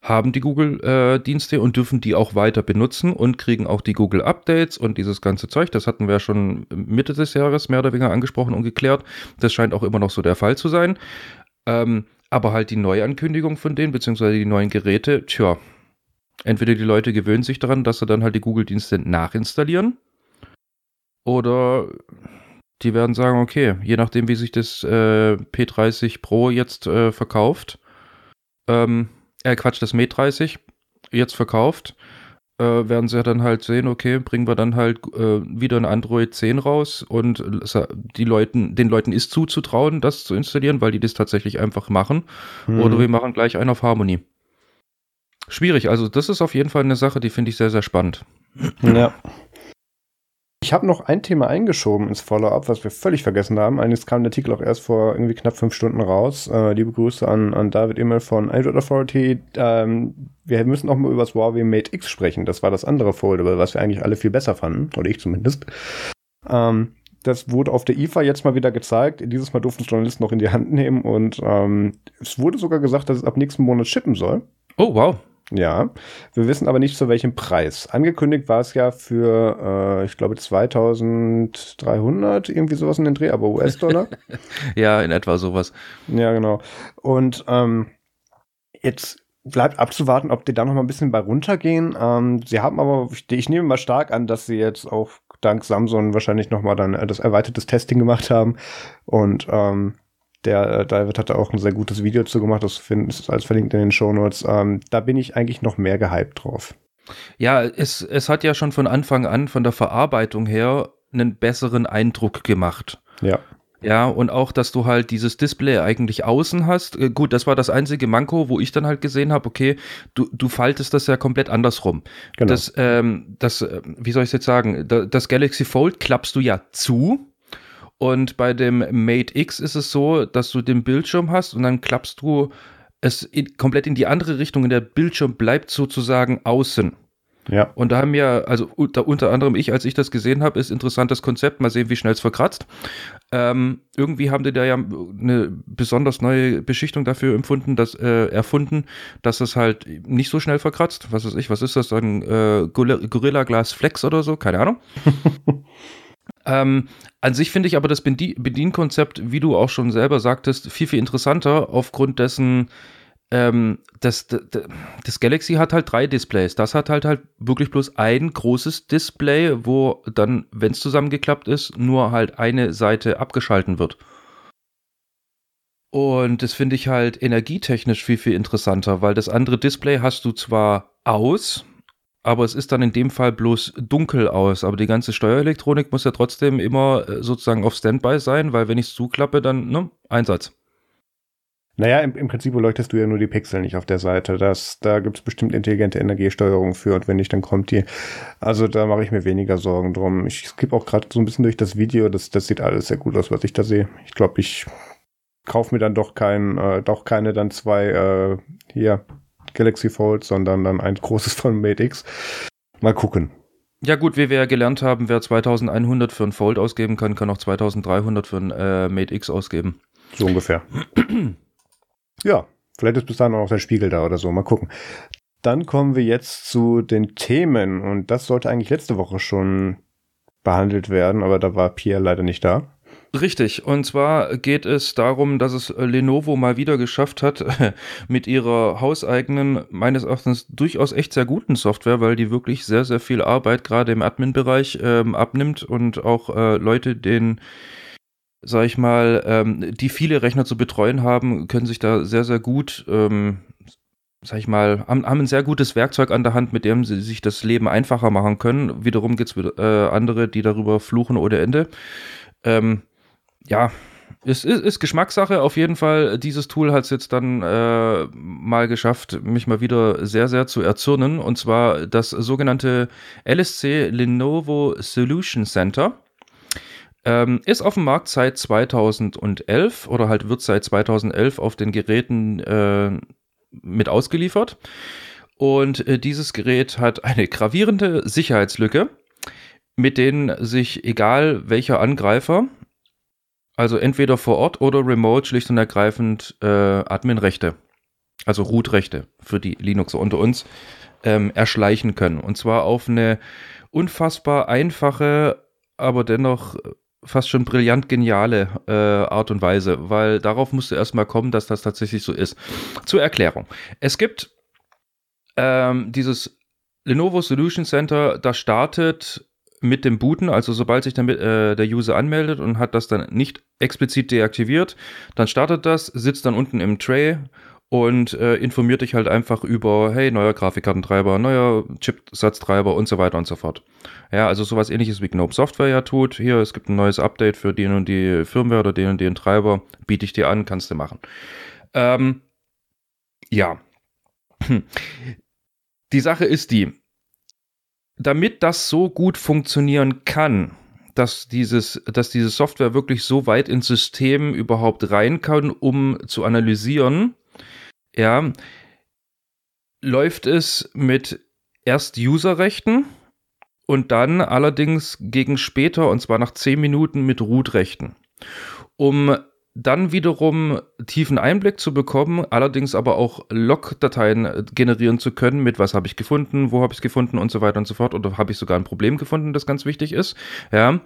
B: haben die Google-Dienste äh, und dürfen die auch weiter benutzen und kriegen auch die Google-Updates und dieses ganze Zeug. Das hatten wir ja schon Mitte des Jahres mehr oder weniger angesprochen und geklärt. Das scheint auch immer noch so der Fall zu sein. Ähm, aber halt die Neuankündigung von denen, beziehungsweise die neuen Geräte, tja, entweder die Leute gewöhnen sich daran, dass sie dann halt die Google-Dienste nachinstallieren oder die werden sagen, okay, je nachdem, wie sich das äh, P30 Pro jetzt äh, verkauft, ähm, äh, Quatsch, das Mate 30 jetzt verkauft, äh, werden sie dann halt sehen, okay, bringen wir dann halt äh, wieder ein Android 10 raus und die Leuten, den Leuten ist zuzutrauen, das zu installieren, weil die das tatsächlich einfach machen. Mhm. Oder wir machen gleich einen auf Harmony. Schwierig, also das ist auf jeden Fall eine Sache, die finde ich sehr, sehr spannend.
A: Ja. Ich habe noch ein Thema eingeschoben ins Follow-up, was wir völlig vergessen haben. Eines kam der Artikel auch erst vor irgendwie knapp fünf Stunden raus. Äh, liebe Grüße an, an David Immel von Android Authority. Ähm, wir müssen auch mal über das Huawei Mate X sprechen. Das war das andere Foldable, was wir eigentlich alle viel besser fanden. Oder ich zumindest. Ähm, das wurde auf der IFA jetzt mal wieder gezeigt. Dieses Mal durften Journalisten noch in die Hand nehmen und ähm, es wurde sogar gesagt, dass es ab nächsten Monat shippen soll.
B: Oh, wow.
A: Ja, wir wissen aber nicht zu welchem Preis. Angekündigt war es ja für, äh, ich glaube, 2300, irgendwie sowas in den Dreh, aber US-Dollar.
B: ja, in etwa sowas.
A: Ja, genau. Und ähm, jetzt bleibt abzuwarten, ob die da noch mal ein bisschen bei runtergehen. Ähm, sie haben aber, ich, ich nehme mal stark an, dass sie jetzt auch dank Samsung wahrscheinlich noch mal dann äh, das erweitertes Testing gemacht haben und ähm, der äh, David hatte auch ein sehr gutes Video zu gemacht, das ist alles verlinkt in den Shownotes. Ähm, da bin ich eigentlich noch mehr gehypt drauf.
B: Ja, es, es hat ja schon von Anfang an von der Verarbeitung her einen besseren Eindruck gemacht.
A: Ja.
B: Ja, und auch, dass du halt dieses Display eigentlich außen hast. Äh, gut, das war das einzige Manko, wo ich dann halt gesehen habe, okay, du, du faltest das ja komplett andersrum. Genau. Das, ähm, das, äh, wie soll ich es jetzt sagen, das Galaxy Fold klappst du ja zu, und bei dem Mate X ist es so, dass du den Bildschirm hast und dann klappst du es in, komplett in die andere Richtung und der Bildschirm bleibt sozusagen außen.
A: Ja.
B: Und da haben wir, also unter, unter anderem ich, als ich das gesehen habe, ist interessantes Konzept. Mal sehen, wie schnell es verkratzt. Ähm, irgendwie haben die da ja eine besonders neue Beschichtung dafür empfunden, dass, äh, erfunden, dass es halt nicht so schnell verkratzt. Was weiß ich, was ist das dann? Äh, Gorilla Glass Flex oder so? Keine Ahnung. Ähm, an sich finde ich aber das Bedienkonzept, wie du auch schon selber sagtest, viel, viel interessanter aufgrund dessen, ähm, das, das, das, Galaxy hat halt drei Displays. Das hat halt halt wirklich bloß ein großes Display, wo dann, wenn es zusammengeklappt ist, nur halt eine Seite abgeschalten wird. Und das finde ich halt energietechnisch viel, viel interessanter, weil das andere Display hast du zwar aus, aber es ist dann in dem Fall bloß dunkel aus. Aber die ganze Steuerelektronik muss ja trotzdem immer äh, sozusagen auf Standby sein, weil wenn ich es zuklappe, dann, ne, Einsatz.
A: Naja, im, im Prinzip leuchtest du ja nur die Pixel nicht auf der Seite. Das, da gibt es bestimmt intelligente Energiesteuerung für und wenn nicht, dann kommt die. Also da mache ich mir weniger Sorgen drum. Ich skippe auch gerade so ein bisschen durch das Video. Das, das sieht alles sehr gut aus, was ich da sehe. Ich glaube, ich kaufe mir dann doch kein, äh, doch keine dann zwei äh, hier Galaxy Fold, sondern dann ein großes von Mate X. Mal gucken.
B: Ja gut, wie wir ja gelernt haben, wer 2100 für ein Fold ausgeben kann, kann auch 2300 für ein äh, Mate X ausgeben.
A: So ungefähr. ja, vielleicht ist bis dahin auch noch der Spiegel da oder so. Mal gucken. Dann kommen wir jetzt zu den Themen und das sollte eigentlich letzte Woche schon behandelt werden, aber da war Pierre leider nicht da.
B: Richtig, und zwar geht es darum, dass es Lenovo mal wieder geschafft hat, mit ihrer hauseigenen, meines Erachtens durchaus echt sehr guten Software, weil die wirklich sehr, sehr viel Arbeit gerade im Admin-Bereich ähm, abnimmt und auch äh, Leute, denen sag ich mal, ähm, die viele Rechner zu betreuen haben, können sich da sehr, sehr gut, ähm, sag ich mal, haben, haben ein sehr gutes Werkzeug an der Hand, mit dem sie sich das Leben einfacher machen können. Wiederum gibt es äh, andere, die darüber fluchen ohne Ende. Ähm, ja, es ist, ist, Geschmackssache. Auf jeden Fall, dieses Tool hat es jetzt dann äh, mal geschafft, mich mal wieder sehr, sehr zu erzürnen. Und zwar das sogenannte LSC Lenovo Solution Center. Ähm, ist auf dem Markt seit 2011 oder halt wird seit 2011 auf den Geräten äh, mit ausgeliefert. Und äh, dieses Gerät hat eine gravierende Sicherheitslücke, mit denen sich egal welcher Angreifer also entweder vor Ort oder remote schlicht und ergreifend äh, Admin-Rechte, also Root-Rechte für die Linuxer unter uns ähm, erschleichen können. Und zwar auf eine unfassbar einfache, aber dennoch fast schon brillant geniale äh, Art und Weise, weil darauf musste erstmal kommen, dass das tatsächlich so ist. Zur Erklärung. Es gibt ähm, dieses Lenovo Solution Center, da startet mit dem Booten, also sobald sich damit, äh, der User anmeldet und hat das dann nicht explizit deaktiviert, dann startet das, sitzt dann unten im Tray und äh, informiert dich halt einfach über, hey, neuer Grafikkartentreiber, neuer Chipsatztreiber und so weiter und so fort. Ja, also sowas ähnliches wie Gnome Software ja tut. Hier, es gibt ein neues Update für den und die Firmware oder den und den Treiber, biete ich dir an, kannst du machen. Ähm, ja. Die Sache ist die, damit das so gut funktionieren kann, dass dieses, dass diese Software wirklich so weit ins System überhaupt rein kann, um zu analysieren, ja, läuft es mit erst Userrechten und dann allerdings gegen später, und zwar nach 10 Minuten mit Root-Rechten. Um dann wiederum tiefen Einblick zu bekommen, allerdings aber auch Log-Dateien äh, generieren zu können, mit was habe ich gefunden, wo habe ich es gefunden und so weiter und so fort, oder habe ich sogar ein Problem gefunden, das ganz wichtig ist, ja,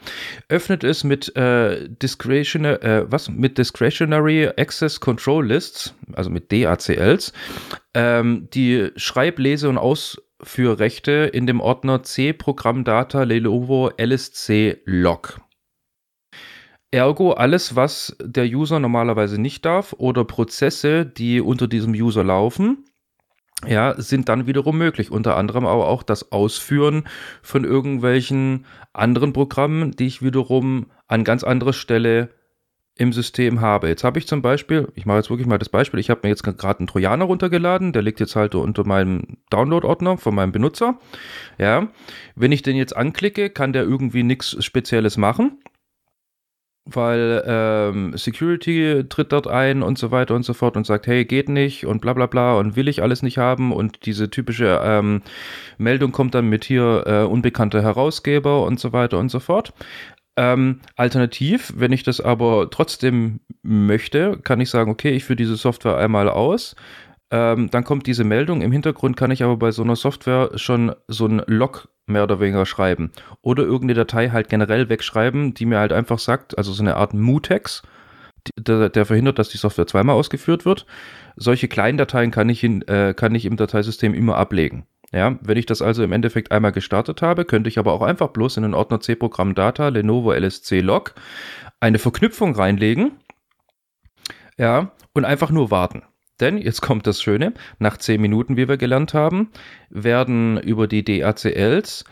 B: öffnet es mit, äh, Discretionary, äh, was, mit Discretionary Access Control Lists, also mit DACLs, ähm, die Schreib-, Lese- und Ausführrechte in dem Ordner C Programm Data Lenovo LSC Log. Ergo alles, was der User normalerweise nicht darf oder Prozesse, die unter diesem User laufen, ja, sind dann wiederum möglich. Unter anderem aber auch das Ausführen von irgendwelchen anderen Programmen, die ich wiederum an ganz anderer Stelle im System habe. Jetzt habe ich zum Beispiel, ich mache jetzt wirklich mal das Beispiel, ich habe mir jetzt gerade einen Trojaner runtergeladen, der liegt jetzt halt unter meinem Download-Ordner von meinem Benutzer. Ja, wenn ich den jetzt anklicke, kann der irgendwie nichts Spezielles machen weil ähm, Security tritt dort ein und so weiter und so fort und sagt, hey, geht nicht und bla bla bla und will ich alles nicht haben und diese typische ähm, Meldung kommt dann mit hier äh, unbekannter Herausgeber und so weiter und so fort. Ähm, alternativ, wenn ich das aber trotzdem möchte, kann ich sagen, okay, ich führe diese Software einmal aus, ähm, dann kommt diese Meldung. Im Hintergrund kann ich aber bei so einer Software schon so ein Log mehr oder weniger schreiben. Oder irgendeine Datei halt generell wegschreiben, die mir halt einfach sagt, also so eine Art Mutex, der, der verhindert, dass die Software zweimal ausgeführt wird. Solche kleinen Dateien kann ich, in, äh, kann ich im Dateisystem immer ablegen. Ja, wenn ich das also im Endeffekt einmal gestartet habe, könnte ich aber auch einfach bloß in den Ordner C-Programm Data Lenovo LSC Log eine Verknüpfung reinlegen. Ja, und einfach nur warten. Denn, jetzt kommt das Schöne, nach 10 Minuten, wie wir gelernt haben, werden über die DACLs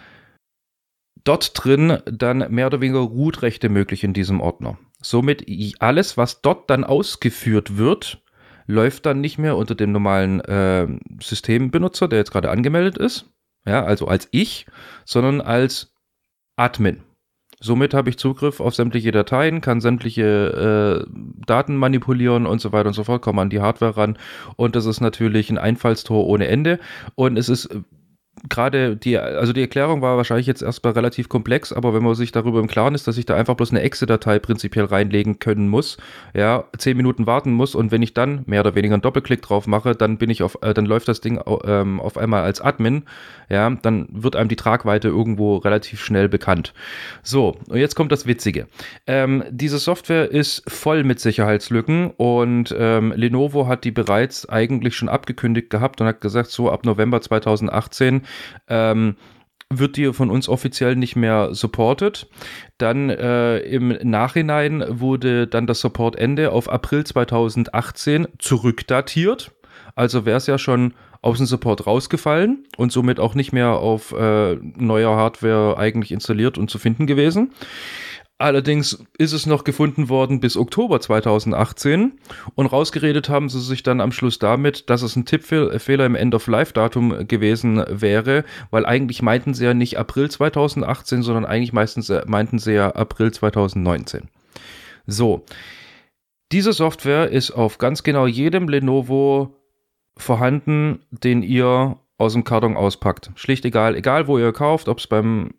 B: dort drin dann mehr oder weniger Root-Rechte möglich in diesem Ordner. Somit alles, was dort dann ausgeführt wird, läuft dann nicht mehr unter dem normalen äh, Systembenutzer, der jetzt gerade angemeldet ist, ja, also als ich, sondern als Admin. Somit habe ich Zugriff auf sämtliche Dateien, kann sämtliche äh, Daten manipulieren und so weiter und so fort, komme an die Hardware ran. Und das ist natürlich ein Einfallstor ohne Ende. Und es ist gerade die, also die Erklärung war wahrscheinlich jetzt erstmal relativ komplex, aber wenn man sich darüber im Klaren ist, dass ich da einfach bloß eine Exe-Datei prinzipiell reinlegen können muss, ja, zehn Minuten warten muss und wenn ich dann mehr oder weniger einen Doppelklick drauf mache, dann bin ich auf, äh, dann läuft das Ding ähm, auf einmal als Admin, ja, dann wird einem die Tragweite irgendwo relativ schnell bekannt. So, und jetzt kommt das Witzige. Ähm, diese Software ist voll mit Sicherheitslücken und ähm, Lenovo hat die bereits eigentlich schon abgekündigt gehabt und hat gesagt, so ab November 2018 ähm, wird die von uns offiziell nicht mehr supported. Dann äh, im Nachhinein wurde dann das Supportende auf April 2018 zurückdatiert. Also wäre es ja schon aus dem Support rausgefallen und somit auch nicht mehr auf äh, neuer Hardware eigentlich installiert und zu finden gewesen. Allerdings ist es noch gefunden worden bis Oktober 2018 und rausgeredet haben sie sich dann am Schluss damit, dass es ein Tippfehler im End-of-Life-Datum gewesen wäre, weil eigentlich meinten sie ja nicht April 2018, sondern eigentlich meistens äh, meinten sie ja April 2019. So, diese Software ist auf ganz genau jedem Lenovo vorhanden, den ihr aus dem Karton auspackt. Schlicht egal, egal wo ihr kauft, ob es beim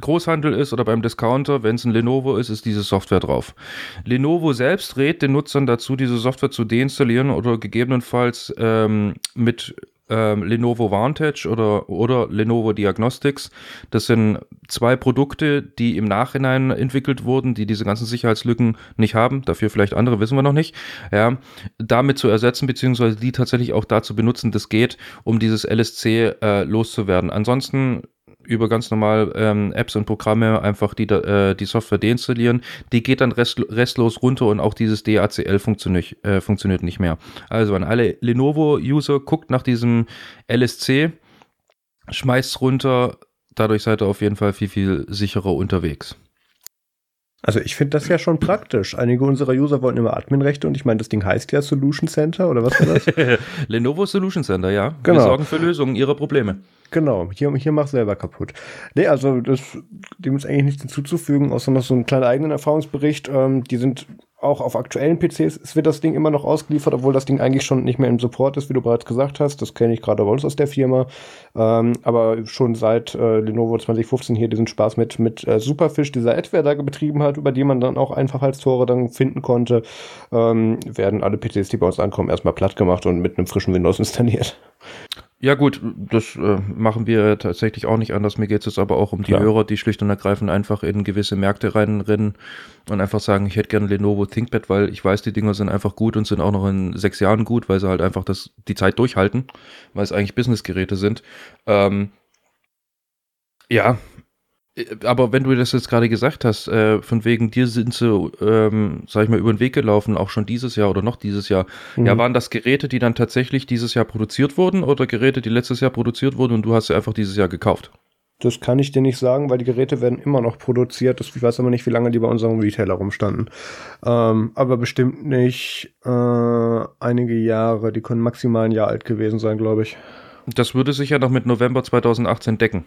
B: Großhandel ist oder beim Discounter, wenn es ein Lenovo ist, ist diese Software drauf. Lenovo selbst rät den Nutzern dazu, diese Software zu deinstallieren oder gegebenenfalls ähm, mit ähm, Lenovo Vantage oder, oder Lenovo Diagnostics. Das sind zwei Produkte, die im Nachhinein entwickelt wurden, die diese ganzen Sicherheitslücken nicht haben. Dafür vielleicht andere, wissen wir noch nicht. Ja, damit zu ersetzen, beziehungsweise die tatsächlich auch dazu benutzen, das geht, um dieses LSC äh, loszuwerden. Ansonsten über ganz normal ähm, Apps und Programme einfach die, äh, die Software deinstallieren. Die geht dann rest, restlos runter und auch dieses DACL funktioniert, äh, funktioniert nicht mehr. Also an alle Lenovo-User, guckt nach diesem LSC, schmeißt runter, dadurch seid ihr auf jeden Fall viel, viel sicherer unterwegs.
A: Also ich finde das ja schon praktisch. Einige unserer User wollen immer Adminrechte und ich meine, das Ding heißt ja Solution Center oder was war das?
B: Lenovo Solution Center, ja.
A: Genau.
B: Wir sorgen für Lösungen ihrer Probleme.
A: Genau, hier, hier mach selber kaputt. Nee, also das, dem ist eigentlich nichts hinzuzufügen, außer noch so einen kleinen eigenen Erfahrungsbericht. Ähm, die sind auch auf aktuellen PCs, wird das Ding immer noch ausgeliefert, obwohl das Ding eigentlich schon nicht mehr im Support ist, wie du bereits gesagt hast. Das kenne ich gerade bei uns aus der Firma. Ähm, aber schon seit äh, Lenovo 2015 hier diesen Spaß mit, mit äh, Superfish, dieser Adware da betrieben hat, über die man dann auch einfach als Tore dann finden konnte, ähm, werden alle PCs, die bei uns ankommen, erstmal platt gemacht und mit einem frischen Windows installiert.
B: Ja gut, das äh, machen wir tatsächlich auch nicht anders. Mir geht es aber auch um die Klar. Hörer, die schlicht und ergreifend einfach in gewisse Märkte reinrennen und einfach sagen, ich hätte gerne Lenovo ThinkPad, weil ich weiß, die Dinger sind einfach gut und sind auch noch in sechs Jahren gut, weil sie halt einfach das, die Zeit durchhalten, weil es eigentlich Businessgeräte sind. Ähm, ja, aber wenn du das jetzt gerade gesagt hast, äh, von wegen dir sind sie, ähm, sag ich mal, über den Weg gelaufen, auch schon dieses Jahr oder noch dieses Jahr. Mhm. Ja, waren das Geräte, die dann tatsächlich dieses Jahr produziert wurden oder Geräte, die letztes Jahr produziert wurden und du hast sie einfach dieses Jahr gekauft?
A: Das kann ich dir nicht sagen, weil die Geräte werden immer noch produziert. ich weiß aber nicht, wie lange die bei unserem Retailer rumstanden. Ähm, aber bestimmt nicht äh, einige Jahre. Die können maximal ein Jahr alt gewesen sein, glaube ich.
B: Das würde sich ja noch mit November 2018 decken.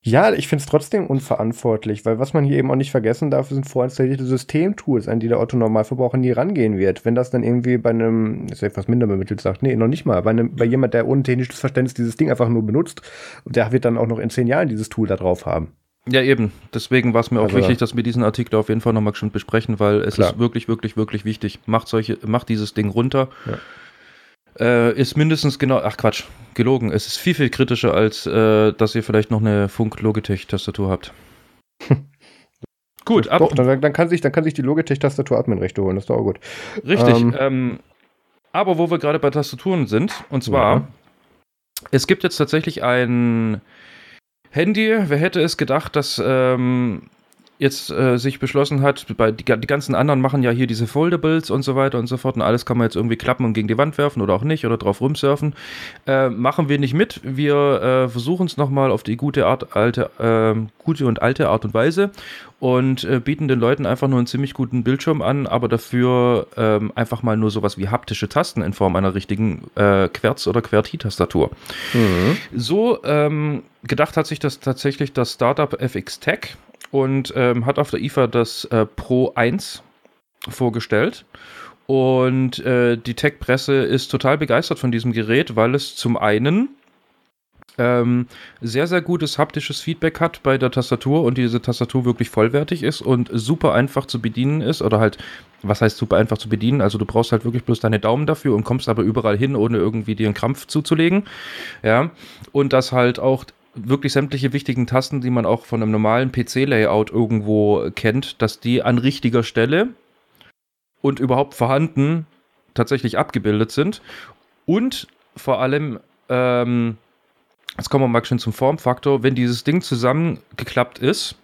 A: Ja, ich finde es trotzdem unverantwortlich, weil was man hier eben auch nicht vergessen darf, sind vorinstallierte Systemtools, an die der Otto-Normalverbraucher nie rangehen wird. Wenn das dann irgendwie bei einem, ist etwas minder bemittelt sagt, nee, noch nicht mal, bei, einem, bei jemand, der ohne technisches Verständnis dieses Ding einfach nur benutzt, der wird dann auch noch in zehn Jahren dieses Tool da drauf haben.
B: Ja, eben. Deswegen war es mir auch also, wichtig, dass wir diesen Artikel auf jeden Fall nochmal schon besprechen, weil es klar. ist wirklich, wirklich, wirklich wichtig. Macht solche, macht dieses Ding runter. Ja äh, ist mindestens genau, ach Quatsch, gelogen. Es ist viel, viel kritischer, als äh, dass ihr vielleicht noch eine Funk-Logitech-Tastatur habt.
A: gut, aber. Doch, dann, dann, kann sich, dann kann sich die Logitech-Tastatur Admin-Rechte holen, das ist doch auch gut.
B: Richtig. Ähm, ähm, aber wo wir gerade bei Tastaturen sind, und zwar, ja. es gibt jetzt tatsächlich ein Handy, wer hätte es gedacht, dass ähm, jetzt äh, sich beschlossen hat, bei, die, die, ganzen anderen machen ja hier diese Foldables und so weiter und so fort und alles kann man jetzt irgendwie klappen und gegen die Wand werfen oder auch nicht oder drauf rumsurfen. Äh, machen wir nicht mit. Wir äh, versuchen es nochmal auf die gute Art, alte, ähm, gute und alte Art und Weise und äh, bieten den Leuten einfach nur einen ziemlich guten Bildschirm an, aber dafür ähm, einfach mal nur sowas wie haptische Tasten in Form einer richtigen äh, Querz- oder QWERTY-Tastatur. Mhm. So ähm, gedacht hat sich das tatsächlich das Startup FX Tech und ähm, hat auf der IFA das äh, Pro 1 vorgestellt. Und äh, die Tech-Presse ist total begeistert von diesem Gerät, weil es zum einen ähm, sehr, sehr gutes haptisches Feedback hat bei der Tastatur und diese Tastatur wirklich vollwertig ist und super einfach zu bedienen ist oder halt, was heißt super einfach zu bedienen? Also du brauchst halt wirklich bloß deine Daumen dafür und kommst aber überall hin, ohne irgendwie dir einen Krampf zuzulegen. Ja, und das halt auch wirklich sämtliche wichtigen Tasten, die man auch von einem normalen PC-Layout irgendwo kennt, dass die an richtiger Stelle und überhaupt vorhanden tatsächlich abgebildet sind. Und vor allem, ähm, jetzt kommen wir mal schön zum Formfaktor, wenn dieses Ding zusammengeklappt ist,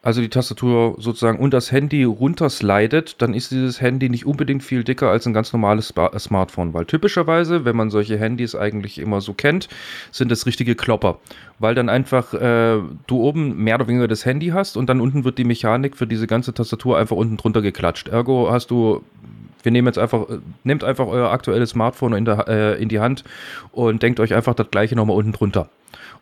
B: also die Tastatur sozusagen und das Handy runterslidet, dann ist dieses Handy nicht unbedingt viel dicker als ein ganz normales Smartphone, weil typischerweise, wenn man solche Handys eigentlich immer so kennt, sind das richtige Klopper, weil dann einfach äh, du oben mehr oder weniger das Handy hast und dann unten wird die Mechanik für diese ganze Tastatur einfach unten drunter geklatscht. Ergo hast du wir nehmen jetzt einfach, nehmt einfach euer aktuelles Smartphone in, der, äh, in die Hand und denkt euch einfach das gleiche nochmal unten drunter.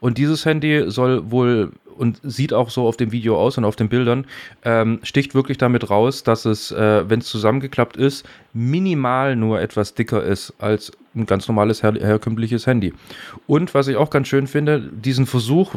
B: Und dieses Handy soll wohl und sieht auch so auf dem Video aus und auf den Bildern, ähm, sticht wirklich damit raus, dass es, äh, wenn es zusammengeklappt ist, minimal nur etwas dicker ist als ein ganz normales her herkömmliches Handy. Und was ich auch ganz schön finde, diesen Versuch,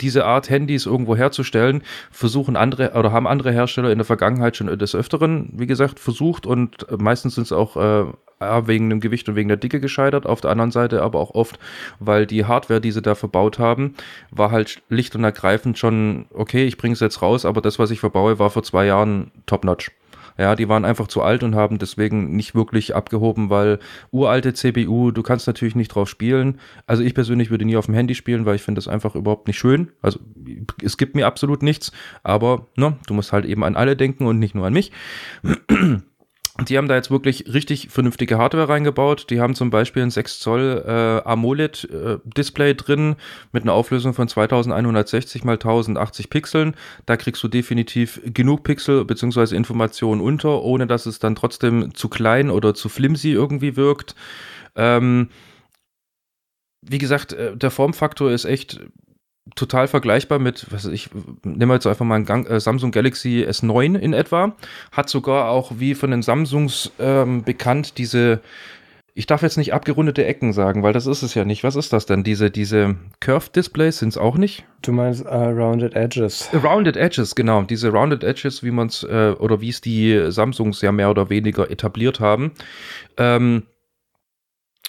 B: diese Art Handys irgendwo herzustellen, versuchen andere oder haben andere Hersteller in der Vergangenheit schon des Öfteren, wie gesagt, versucht und meistens sind es auch äh, wegen dem Gewicht und wegen der Dicke gescheitert, auf der anderen Seite aber auch oft, weil die Hardware, die sie da verbaut haben, war halt schlicht und ergreifend schon, okay, ich bringe es jetzt raus, aber das, was ich verbaue, war vor zwei Jahren top-notch. Ja, die waren einfach zu alt und haben deswegen nicht wirklich abgehoben, weil uralte CPU, du kannst natürlich nicht drauf spielen. Also ich persönlich würde nie auf dem Handy spielen, weil ich finde das einfach überhaupt nicht schön. Also es gibt mir absolut nichts, aber ne, du musst halt eben an alle denken und nicht nur an mich. Die haben da jetzt wirklich richtig vernünftige Hardware reingebaut. Die haben zum Beispiel ein 6 Zoll äh, AMOLED-Display äh, drin mit einer Auflösung von 2160 mal 1080 Pixeln. Da kriegst du definitiv genug Pixel bzw. Informationen unter, ohne dass es dann trotzdem zu klein oder zu flimsy irgendwie wirkt. Ähm, wie gesagt, äh, der Formfaktor ist echt total vergleichbar mit, was ich nehme jetzt einfach mal ein Gang, äh, Samsung Galaxy S9 in etwa. Hat sogar auch wie von den Samsungs ähm, bekannt diese, ich darf jetzt nicht abgerundete Ecken sagen, weil das ist es ja nicht. Was ist das denn? Diese, diese Curved Displays sind es auch nicht?
A: Du meinst uh, Rounded Edges.
B: Rounded Edges, genau. Diese Rounded Edges, wie man es, äh, oder wie es die Samsungs ja mehr oder weniger etabliert haben. Ähm,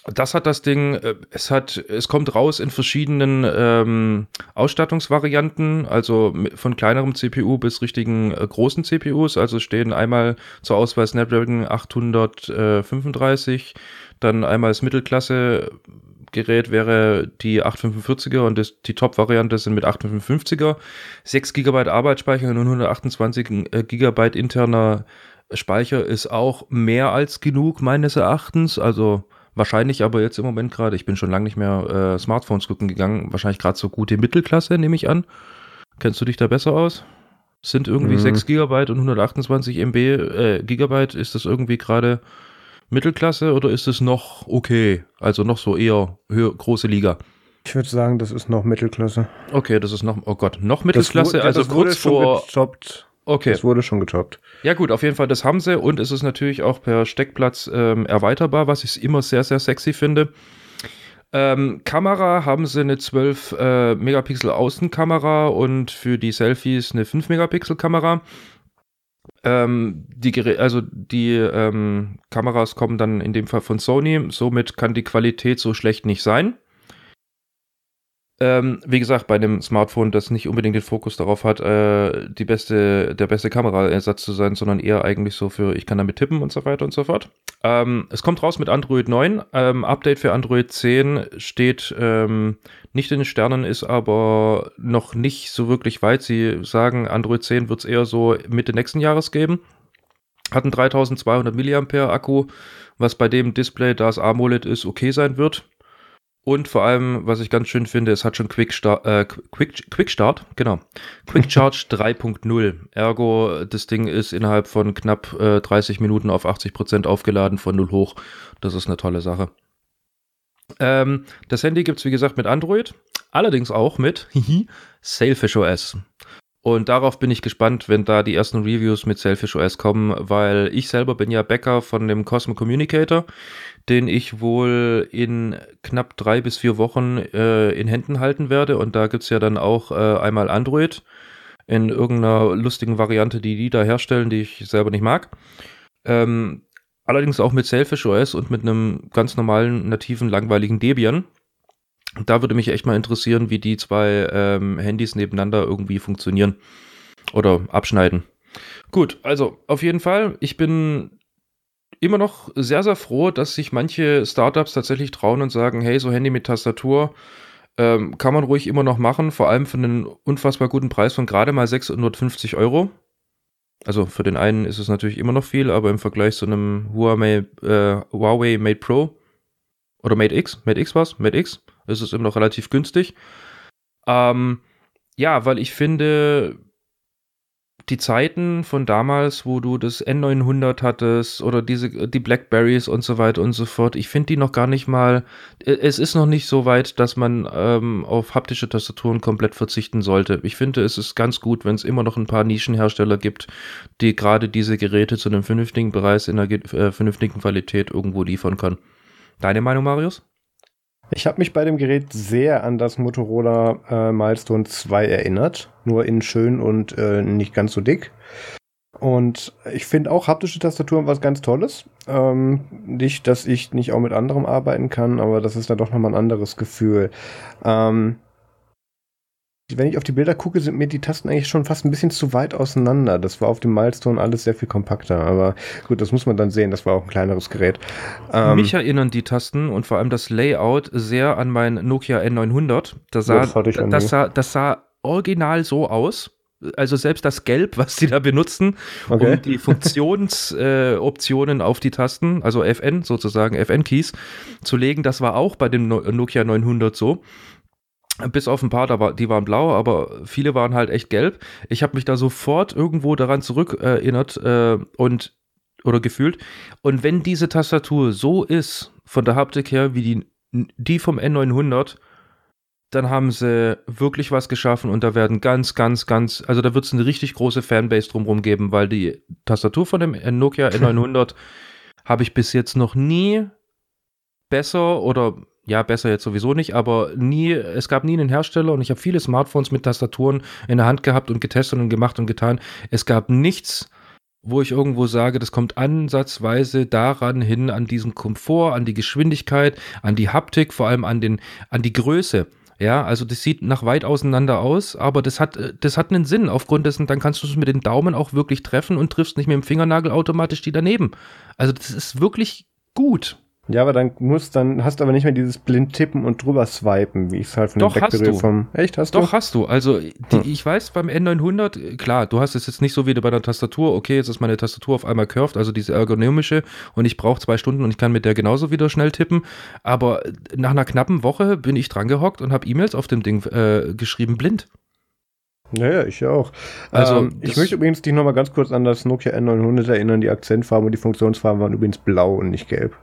B: das hat das Ding, äh, es hat, es kommt raus in verschiedenen ähm, Ausstattungsvarianten, also von kleinerem CPU bis richtigen äh, großen CPUs. Also stehen einmal zur Auswahl Snapdragon 835, dann einmal das Mittelklasse Gerät wäre die 845er und das, die Top-Variante sind mit 855er. 6 GB Arbeitsspeicher und 128 äh, GB interner Speicher ist auch mehr als genug meines Erachtens. Also Wahrscheinlich aber jetzt im Moment gerade, ich bin schon lange nicht mehr äh, Smartphones gucken gegangen, wahrscheinlich gerade so gute Mittelklasse, nehme ich an. Kennst du dich da besser aus? Sind irgendwie mhm. 6 GB und 128 MB, äh, Gigabyte, ist das irgendwie gerade Mittelklasse oder ist es noch okay? Also noch so eher höher, große Liga?
A: Ich würde sagen, das ist noch Mittelklasse.
B: Okay, das ist noch, oh Gott, noch Mittelklasse,
A: das,
B: also kurz vor.
A: Getoppt. Okay. Das wurde schon getoppt.
B: Ja gut, auf jeden Fall, das haben sie und es ist natürlich auch per Steckplatz ähm, erweiterbar, was ich immer sehr, sehr sexy finde. Ähm, Kamera haben sie eine 12 äh, Megapixel Außenkamera und für die Selfies eine 5 Megapixel Kamera. Ähm, die also die ähm, Kameras kommen dann in dem Fall von Sony, somit kann die Qualität so schlecht nicht sein. Ähm, wie gesagt, bei einem Smartphone, das nicht unbedingt den Fokus darauf hat, äh, die beste, der beste Kameraersatz zu sein, sondern eher eigentlich so für, ich kann damit tippen und so weiter und so fort. Ähm, es kommt raus mit Android 9. Ähm, Update für Android 10 steht ähm, nicht in den Sternen, ist aber noch nicht so wirklich weit. Sie sagen, Android 10 wird es eher so Mitte nächsten Jahres geben. Hat einen 3200 mAh Akku, was bei dem Display, da es AMOLED ist, okay sein wird. Und vor allem, was ich ganz schön finde, es hat schon Quick Start, äh, Quick, Quick Start, genau. Quick Charge 3.0. Ergo, das Ding ist innerhalb von knapp äh, 30 Minuten auf 80 Prozent aufgeladen von 0 hoch. Das ist eine tolle Sache. Ähm, das Handy gibt es, wie gesagt, mit Android. Allerdings auch mit Sailfish OS. Und darauf bin ich gespannt, wenn da die ersten Reviews mit Selfish OS kommen, weil ich selber bin ja Bäcker von dem Cosmo Communicator, den ich wohl in knapp drei bis vier Wochen äh, in Händen halten werde. Und da gibt es ja dann auch äh, einmal Android in irgendeiner lustigen Variante, die die da herstellen, die ich selber nicht mag. Ähm, allerdings auch mit Selfish OS und mit einem ganz normalen, nativen, langweiligen Debian. Da würde mich echt mal interessieren, wie die zwei ähm, Handys nebeneinander irgendwie funktionieren oder abschneiden. Gut, also auf jeden Fall, ich bin immer noch sehr, sehr froh, dass sich manche Startups tatsächlich trauen und sagen, hey, so Handy mit Tastatur ähm, kann man ruhig immer noch machen, vor allem für einen unfassbar guten Preis von gerade mal 650 Euro. Also für den einen ist es natürlich immer noch viel, aber im Vergleich zu einem Huawei, äh, Huawei Mate Pro oder Mate X, Mate X was? Mate X, ist es immer noch relativ günstig. Ähm, ja, weil ich finde, die Zeiten von damals, wo du das N900 hattest oder diese, die Blackberries und so weiter und so fort, ich finde die noch gar nicht mal, äh, es ist noch nicht so weit, dass man ähm, auf haptische Tastaturen komplett verzichten sollte. Ich finde, es ist ganz gut, wenn es immer noch ein paar Nischenhersteller gibt, die gerade diese Geräte zu einem vernünftigen Preis in einer äh, vernünftigen Qualität irgendwo liefern können. Deine Meinung, Marius?
A: Ich habe mich bei dem Gerät sehr an das Motorola äh, Milestone 2 erinnert, nur in schön und äh, nicht ganz so dick. Und ich finde auch haptische Tastaturen was ganz Tolles. Ähm, nicht, dass ich nicht auch mit anderem arbeiten kann, aber das ist dann doch nochmal ein anderes Gefühl. Ähm, wenn ich auf die Bilder gucke, sind mir die Tasten eigentlich schon fast ein bisschen zu weit auseinander. Das war auf dem Milestone alles sehr viel kompakter. Aber gut, das muss man dann sehen. Das war auch ein kleineres Gerät.
B: Ähm, Mich erinnern die Tasten und vor allem das Layout sehr an mein Nokia N900. Das sah, das, das sah, das sah original so aus. Also selbst das Gelb, was die da benutzen, okay. um die Funktionsoptionen äh, auf die Tasten, also FN sozusagen, FN-Keys zu legen, das war auch bei dem Nokia 900 so bis auf ein paar, da war, die waren blau, aber viele waren halt echt gelb. Ich habe mich da sofort irgendwo daran zurückerinnert äh, und oder gefühlt. Und wenn diese Tastatur so ist, von der Haptik her, wie die, die vom N900, dann haben sie wirklich was geschaffen und da werden ganz, ganz, ganz, also da wird es eine richtig große Fanbase drumherum geben, weil die Tastatur von dem Nokia N900 habe ich bis jetzt noch nie besser oder ja, besser jetzt sowieso nicht, aber nie, es gab nie einen Hersteller und ich habe viele Smartphones mit Tastaturen in der Hand gehabt und getestet und gemacht und getan. Es gab nichts, wo ich irgendwo sage, das kommt ansatzweise daran hin, an diesen Komfort, an die Geschwindigkeit, an die Haptik, vor allem an den, an die Größe. Ja, also das sieht nach weit auseinander aus, aber das hat, das hat einen Sinn. Aufgrund dessen, dann kannst du es mit den Daumen auch wirklich treffen und triffst nicht mit dem Fingernagel automatisch die daneben. Also das ist wirklich gut.
A: Ja, aber dann musst dann hast du aber nicht mehr dieses blind tippen und drüber swipen, wie ich es halt von Doch, dem Blackberry vom
B: Echt hast Doch, du? Doch hast du. Also die, hm. ich weiß beim N900 klar, du hast es jetzt nicht so wie bei der Tastatur, okay, jetzt ist meine Tastatur auf einmal curved, also diese ergonomische und ich brauche zwei Stunden und ich kann mit der genauso wieder schnell tippen, aber nach einer knappen Woche bin ich dran gehockt und habe E-Mails auf dem Ding äh, geschrieben blind.
A: Naja, ich auch. Also, ähm, ich möchte übrigens dich nochmal ganz kurz an das Nokia N900 erinnern. Die Akzentfarben und die Funktionsfarben waren übrigens blau und nicht gelb.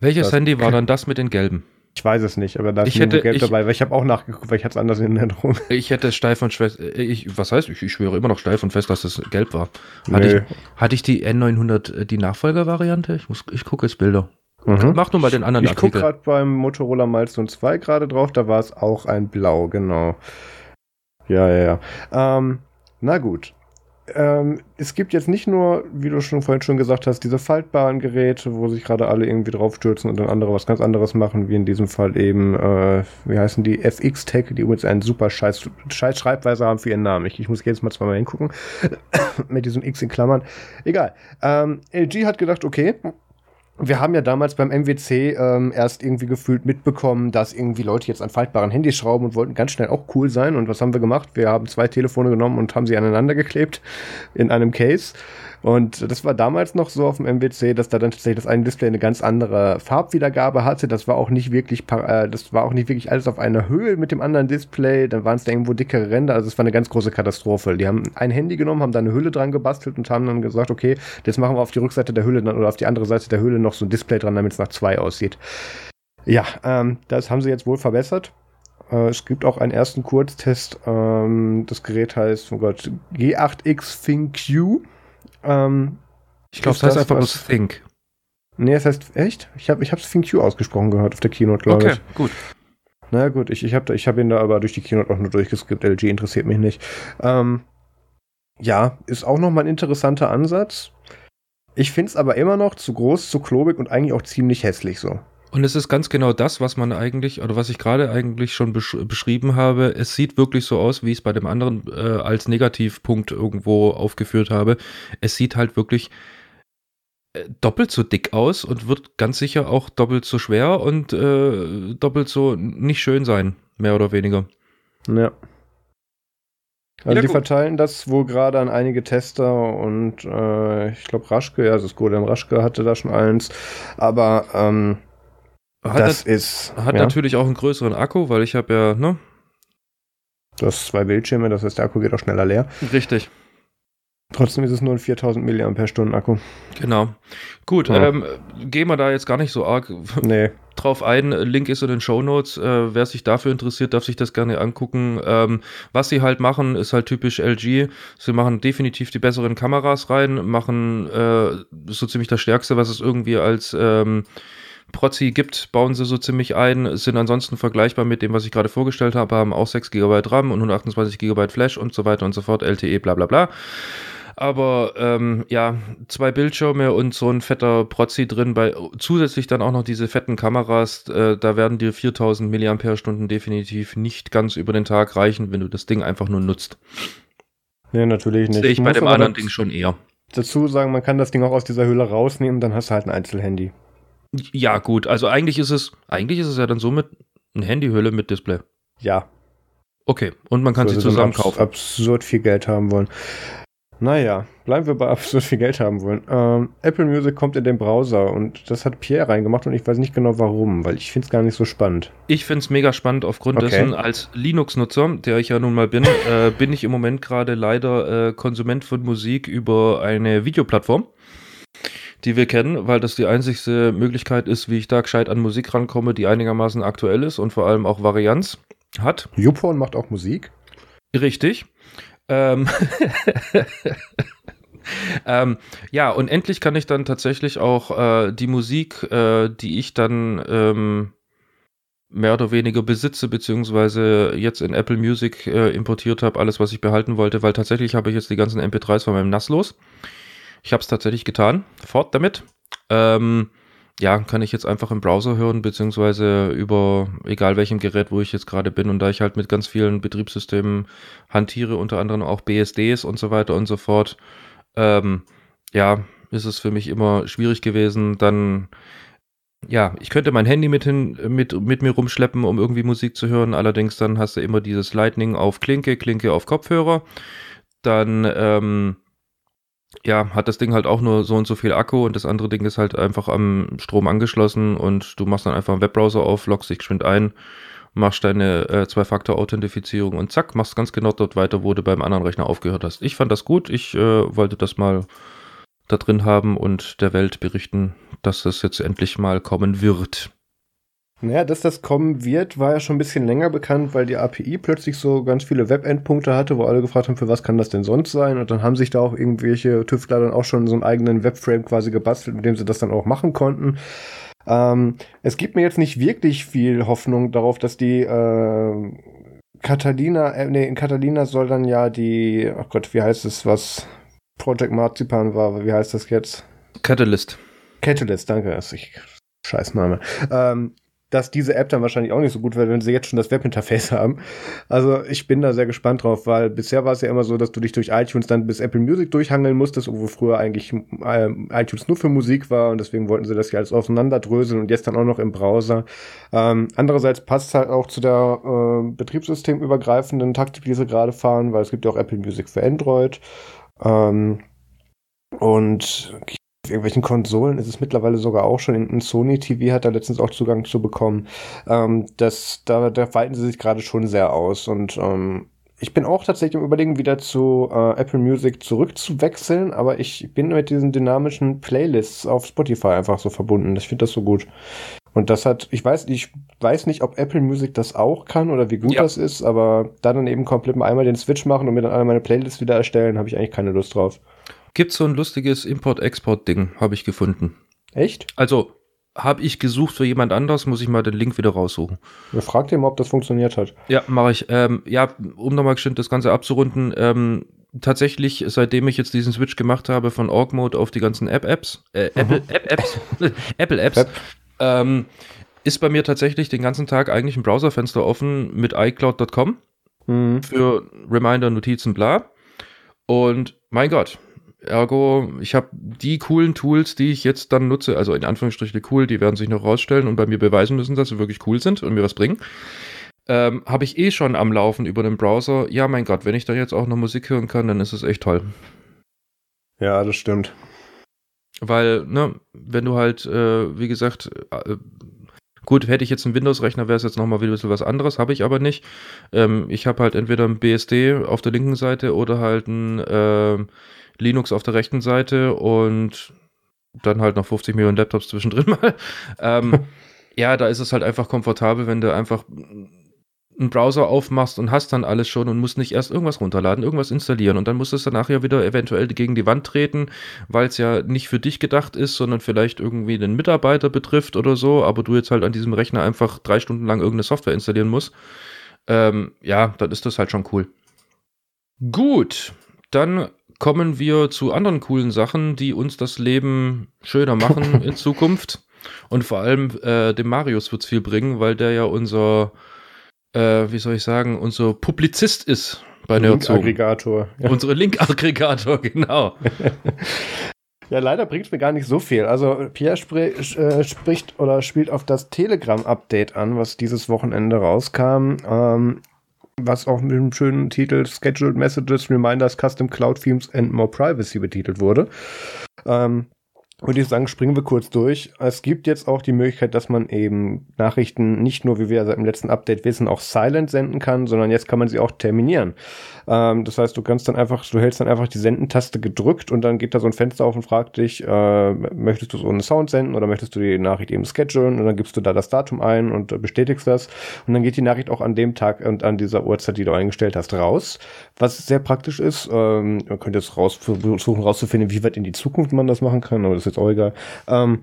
B: Welches das Handy war dann das mit den gelben?
A: Ich weiß es nicht, aber da
B: ist ich hätte,
A: gelb ich, dabei, weil ich habe auch nachgeguckt, weil ich hatte es anders in Erinnerung.
B: Ich hätte steif und fest, äh, ich, was heißt, ich, ich schwöre immer noch steif und fest, dass es gelb war. Hatte, ich, hatte ich die N900, äh, die Nachfolgervariante? Ich, muss, ich gucke jetzt Bilder. Mhm. Mach nur mal den anderen
A: Ich gucke gerade beim Motorola Milestone 2 gerade drauf, da war es auch ein Blau, genau. Ja, ja, ja. Ähm, na gut ähm, es gibt jetzt nicht nur, wie du schon vorhin schon gesagt hast, diese faltbaren Geräte, wo sich gerade alle irgendwie draufstürzen und dann andere was ganz anderes machen, wie in diesem Fall eben, äh, wie heißen die, FX-Tech, die übrigens einen super scheiß, scheiß Schreibweise haben für ihren Namen. Ich, ich muss jetzt mal zweimal hingucken, mit diesem X in Klammern. Egal. Ähm, LG hat gedacht, okay, wir haben ja damals beim MWC ähm, erst irgendwie gefühlt mitbekommen, dass irgendwie Leute jetzt an faltbaren Handys schrauben und wollten ganz schnell auch cool sein. Und was haben wir gemacht? Wir haben zwei Telefone genommen und haben sie aneinander geklebt in einem Case. Und das war damals noch so auf dem MWC, dass da dann tatsächlich das eine Display eine ganz andere Farbwiedergabe hatte. Das war auch nicht wirklich, äh, das war auch nicht wirklich alles auf einer Höhe mit dem anderen Display. Dann waren es da irgendwo dickere Ränder. Also es war eine ganz große Katastrophe. Die haben ein Handy genommen, haben da eine Hülle dran gebastelt und haben dann gesagt, okay, jetzt machen wir auf die Rückseite der Hülle dann, oder auf die andere Seite der Hülle noch so ein Display dran, damit es nach zwei aussieht. Ja, ähm, das haben sie jetzt wohl verbessert. Äh, es gibt auch einen ersten Kurztest. Ähm, das Gerät heißt, oh Gott, G8X ThinQ. Ähm,
B: ich glaube, es heißt einfach bloß Think.
A: Nee, es heißt, echt? Ich habe ich hab's ThinQ ausgesprochen gehört auf der Keynote, glaube okay, ich.
B: Okay, gut.
A: Na gut, ich, ich habe ich hab ihn da aber durch die Keynote auch nur durchgeskippt. LG interessiert mich nicht. Ähm, ja, ist auch nochmal ein interessanter Ansatz. Ich finde es aber immer noch zu groß, zu klobig und eigentlich auch ziemlich hässlich so.
B: Und es ist ganz genau das, was man eigentlich, oder was ich gerade eigentlich schon besch beschrieben habe. Es sieht wirklich so aus, wie ich es bei dem anderen äh, als Negativpunkt irgendwo aufgeführt habe. Es sieht halt wirklich äh, doppelt so dick aus und wird ganz sicher auch doppelt so schwer und äh, doppelt so nicht schön sein, mehr oder weniger.
A: Ja. Also ja, die gut. verteilen das wohl gerade an einige Tester und äh, ich glaube Raschke, ja, das ist Golem Raschke hatte da schon eins, aber ähm,
B: hat das, das ist hat ja. natürlich auch einen größeren Akku, weil ich habe ja, ne?
A: Du hast zwei Bildschirme, das heißt der Akku geht auch schneller leer.
B: Richtig.
A: Trotzdem ist es nur ein 4000 mAh Akku.
B: Genau. Gut, ja. ähm, gehen wir da jetzt gar nicht so arg
A: nee.
B: drauf ein. Link ist in den Show Notes. Äh, wer sich dafür interessiert, darf sich das gerne angucken. Ähm, was sie halt machen, ist halt typisch LG. Sie machen definitiv die besseren Kameras rein, machen äh, so ziemlich das Stärkste, was es irgendwie als ähm, Prozzi gibt, bauen sie so ziemlich ein, sind ansonsten vergleichbar mit dem, was ich gerade vorgestellt habe, haben auch 6 GB RAM und 128 GB Flash und so weiter und so fort, LTE, bla bla bla. Aber ähm, ja, zwei Bildschirme und so ein fetter Prozzi drin, bei zusätzlich dann auch noch diese fetten Kameras, äh, da werden dir 4000 mAh definitiv nicht ganz über den Tag reichen, wenn du das Ding einfach nur nutzt.
A: Nee, natürlich nicht.
B: Sehe ich bei dem anderen Ding schon eher.
A: Dazu sagen, man kann das Ding auch aus dieser Höhle rausnehmen, dann hast du halt ein Einzelhandy.
B: Ja, gut, also eigentlich ist es, eigentlich ist es ja dann somit eine Handyhülle mit Display.
A: Ja.
B: Okay, und man kann so, sie zusammen
A: abs
B: kaufen.
A: Absurd viel Geld haben wollen. Naja, bleiben wir bei absurd viel Geld haben wollen. Ähm, Apple Music kommt in den Browser und das hat Pierre reingemacht und ich weiß nicht genau warum, weil ich finde es gar nicht so spannend.
B: Ich finde es mega spannend aufgrund okay. dessen, als Linux-Nutzer, der ich ja nun mal bin, äh, bin ich im Moment gerade leider äh, Konsument von Musik über eine Videoplattform die wir kennen, weil das die einzigste Möglichkeit ist, wie ich da gescheit an Musik rankomme, die einigermaßen aktuell ist und vor allem auch Varianz hat.
A: YouPorn macht auch Musik?
B: Richtig. Ähm, ähm, ja, und endlich kann ich dann tatsächlich auch äh, die Musik, äh, die ich dann ähm, mehr oder weniger besitze, beziehungsweise jetzt in Apple Music äh, importiert habe, alles, was ich behalten wollte, weil tatsächlich habe ich jetzt die ganzen MP3s von meinem NAS los. Ich habe es tatsächlich getan. Fort damit. Ähm, ja, kann ich jetzt einfach im Browser hören, beziehungsweise über egal welchem Gerät, wo ich jetzt gerade bin. Und da ich halt mit ganz vielen Betriebssystemen hantiere, unter anderem auch BSDs und so weiter und so fort, ähm, ja, ist es für mich immer schwierig gewesen, dann ja, ich könnte mein Handy mit, hin, mit, mit mir rumschleppen, um irgendwie Musik zu hören. Allerdings dann hast du immer dieses Lightning auf Klinke, Klinke auf Kopfhörer. Dann ähm, ja, hat das Ding halt auch nur so und so viel Akku und das andere Ding ist halt einfach am Strom angeschlossen und du machst dann einfach einen Webbrowser auf, loggst dich geschwind ein, machst deine äh, Zwei-Faktor-Authentifizierung und zack, machst ganz genau dort weiter, wo du beim anderen Rechner aufgehört hast. Ich fand das gut, ich äh, wollte das mal da drin haben und der Welt berichten, dass das jetzt endlich mal kommen wird.
A: Naja, dass das kommen wird, war ja schon ein bisschen länger bekannt, weil die API plötzlich so ganz viele Web-Endpunkte hatte, wo alle gefragt haben, für was kann das denn sonst sein? Und dann haben sich da auch irgendwelche Tüftler dann auch schon so einen eigenen Webframe quasi gebastelt, mit dem sie das dann auch machen konnten. Ähm, es gibt mir jetzt nicht wirklich viel Hoffnung darauf, dass die äh, Catalina, äh, nee, in Catalina soll dann ja die, ach Gott, wie heißt es, was Project Marzipan war, wie heißt das jetzt?
B: Catalyst.
A: Catalyst, danke. Ich, Scheißname. Ähm, dass diese App dann wahrscheinlich auch nicht so gut wird, wenn sie jetzt schon das Webinterface haben. Also ich bin da sehr gespannt drauf, weil bisher war es ja immer so, dass du dich durch iTunes dann bis Apple Music durchhangeln musstest, wo früher eigentlich äh, iTunes nur für Musik war und deswegen wollten sie das ja alles auseinanderdröseln und jetzt dann auch noch im Browser. Ähm, andererseits passt halt auch zu der äh, betriebssystemübergreifenden Taktik, die sie gerade fahren, weil es gibt ja auch Apple Music für Android. Ähm, und irgendwelchen Konsolen ist es mittlerweile sogar auch schon. In, in Sony TV hat da letztens auch Zugang zu bekommen. Ähm, das, da, da weiten sie sich gerade schon sehr aus. Und ähm, ich bin auch tatsächlich im Überlegen, wieder zu äh, Apple Music zurückzuwechseln, aber ich bin mit diesen dynamischen Playlists auf Spotify einfach so verbunden. Ich finde das so gut. Und das hat, ich weiß, ich weiß nicht, ob Apple Music das auch kann oder wie gut ja. das ist, aber da dann eben komplett einmal den Switch machen und mir dann einmal meine Playlist wieder erstellen, habe ich eigentlich keine Lust drauf.
B: Gibt so ein lustiges Import-Export-Ding, habe ich gefunden.
A: Echt?
B: Also, habe ich gesucht für jemand anders, muss ich mal den Link wieder raussuchen.
A: Ja, frag dir mal, ob das funktioniert hat.
B: Ja, mache ich. Ähm, ja, um nochmal geschwind das Ganze abzurunden, ähm, tatsächlich, seitdem ich jetzt diesen Switch gemacht habe von Org Mode auf die ganzen App-Apps, äh, Apple App-Apps, Apple-Apps, ähm, ist bei mir tatsächlich den ganzen Tag eigentlich ein Browserfenster offen mit iCloud.com mhm. für Reminder, Notizen, bla. Und mein Gott, ergo, ich habe die coolen Tools, die ich jetzt dann nutze, also in Anführungsstrichen cool, die werden sich noch rausstellen und bei mir beweisen müssen, dass sie wirklich cool sind und mir was bringen. Ähm, habe ich eh schon am Laufen über den Browser. Ja, mein Gott, wenn ich da jetzt auch noch Musik hören kann, dann ist es echt toll.
A: Ja, das stimmt.
B: Weil, ne, wenn du halt, äh, wie gesagt, äh, gut, hätte ich jetzt einen Windows-Rechner, wäre es jetzt nochmal wieder ein bisschen was anderes, habe ich aber nicht. Ähm, ich habe halt entweder ein BSD auf der linken Seite oder halt ein äh, Linux auf der rechten Seite und dann halt noch 50 Millionen Laptops zwischendrin mal. ähm, ja, da ist es halt einfach komfortabel, wenn du einfach einen Browser aufmachst und hast dann alles schon und musst nicht erst irgendwas runterladen, irgendwas installieren und dann musst du es danach ja wieder eventuell gegen die Wand treten, weil es ja nicht für dich gedacht ist, sondern vielleicht irgendwie den Mitarbeiter betrifft oder so, aber du jetzt halt an diesem Rechner einfach drei Stunden lang irgendeine Software installieren musst. Ähm, ja, dann ist das halt schon cool. Gut, dann kommen wir zu anderen coolen Sachen, die uns das Leben schöner machen in Zukunft. Und vor allem äh, dem Marius wird es viel bringen, weil der ja unser äh, wie soll ich sagen, unser Publizist ist bei
A: Nerdzone. Link-Aggregator.
B: Ja. Unsere Link-Aggregator, genau.
A: ja, leider bringt es mir gar nicht so viel. Also Pierre spr äh, spricht oder spielt auf das Telegram-Update an, was dieses Wochenende rauskam. Ähm, was auch mit dem schönen Titel Scheduled Messages, Reminders, Custom Cloud Themes and More Privacy betitelt wurde. Ähm, würde ich sagen, springen wir kurz durch. Es gibt jetzt auch die Möglichkeit, dass man eben Nachrichten nicht nur, wie wir seit dem letzten Update wissen, auch silent senden kann, sondern jetzt kann man sie auch terminieren. Ähm, das heißt, du kannst dann einfach, du hältst dann einfach die Sendentaste gedrückt und dann geht da so ein Fenster auf und fragt dich, äh, möchtest du so einen Sound senden oder möchtest du die Nachricht eben schedulen und dann gibst du da das Datum ein und äh, bestätigst das und dann geht die Nachricht auch an dem Tag und an dieser Uhrzeit, die du eingestellt hast, raus. Was sehr praktisch ist, ähm, man könnte jetzt raus, versuchen rauszufinden, wie weit in die Zukunft man das machen kann, aber das jetzt auch egal. Ähm,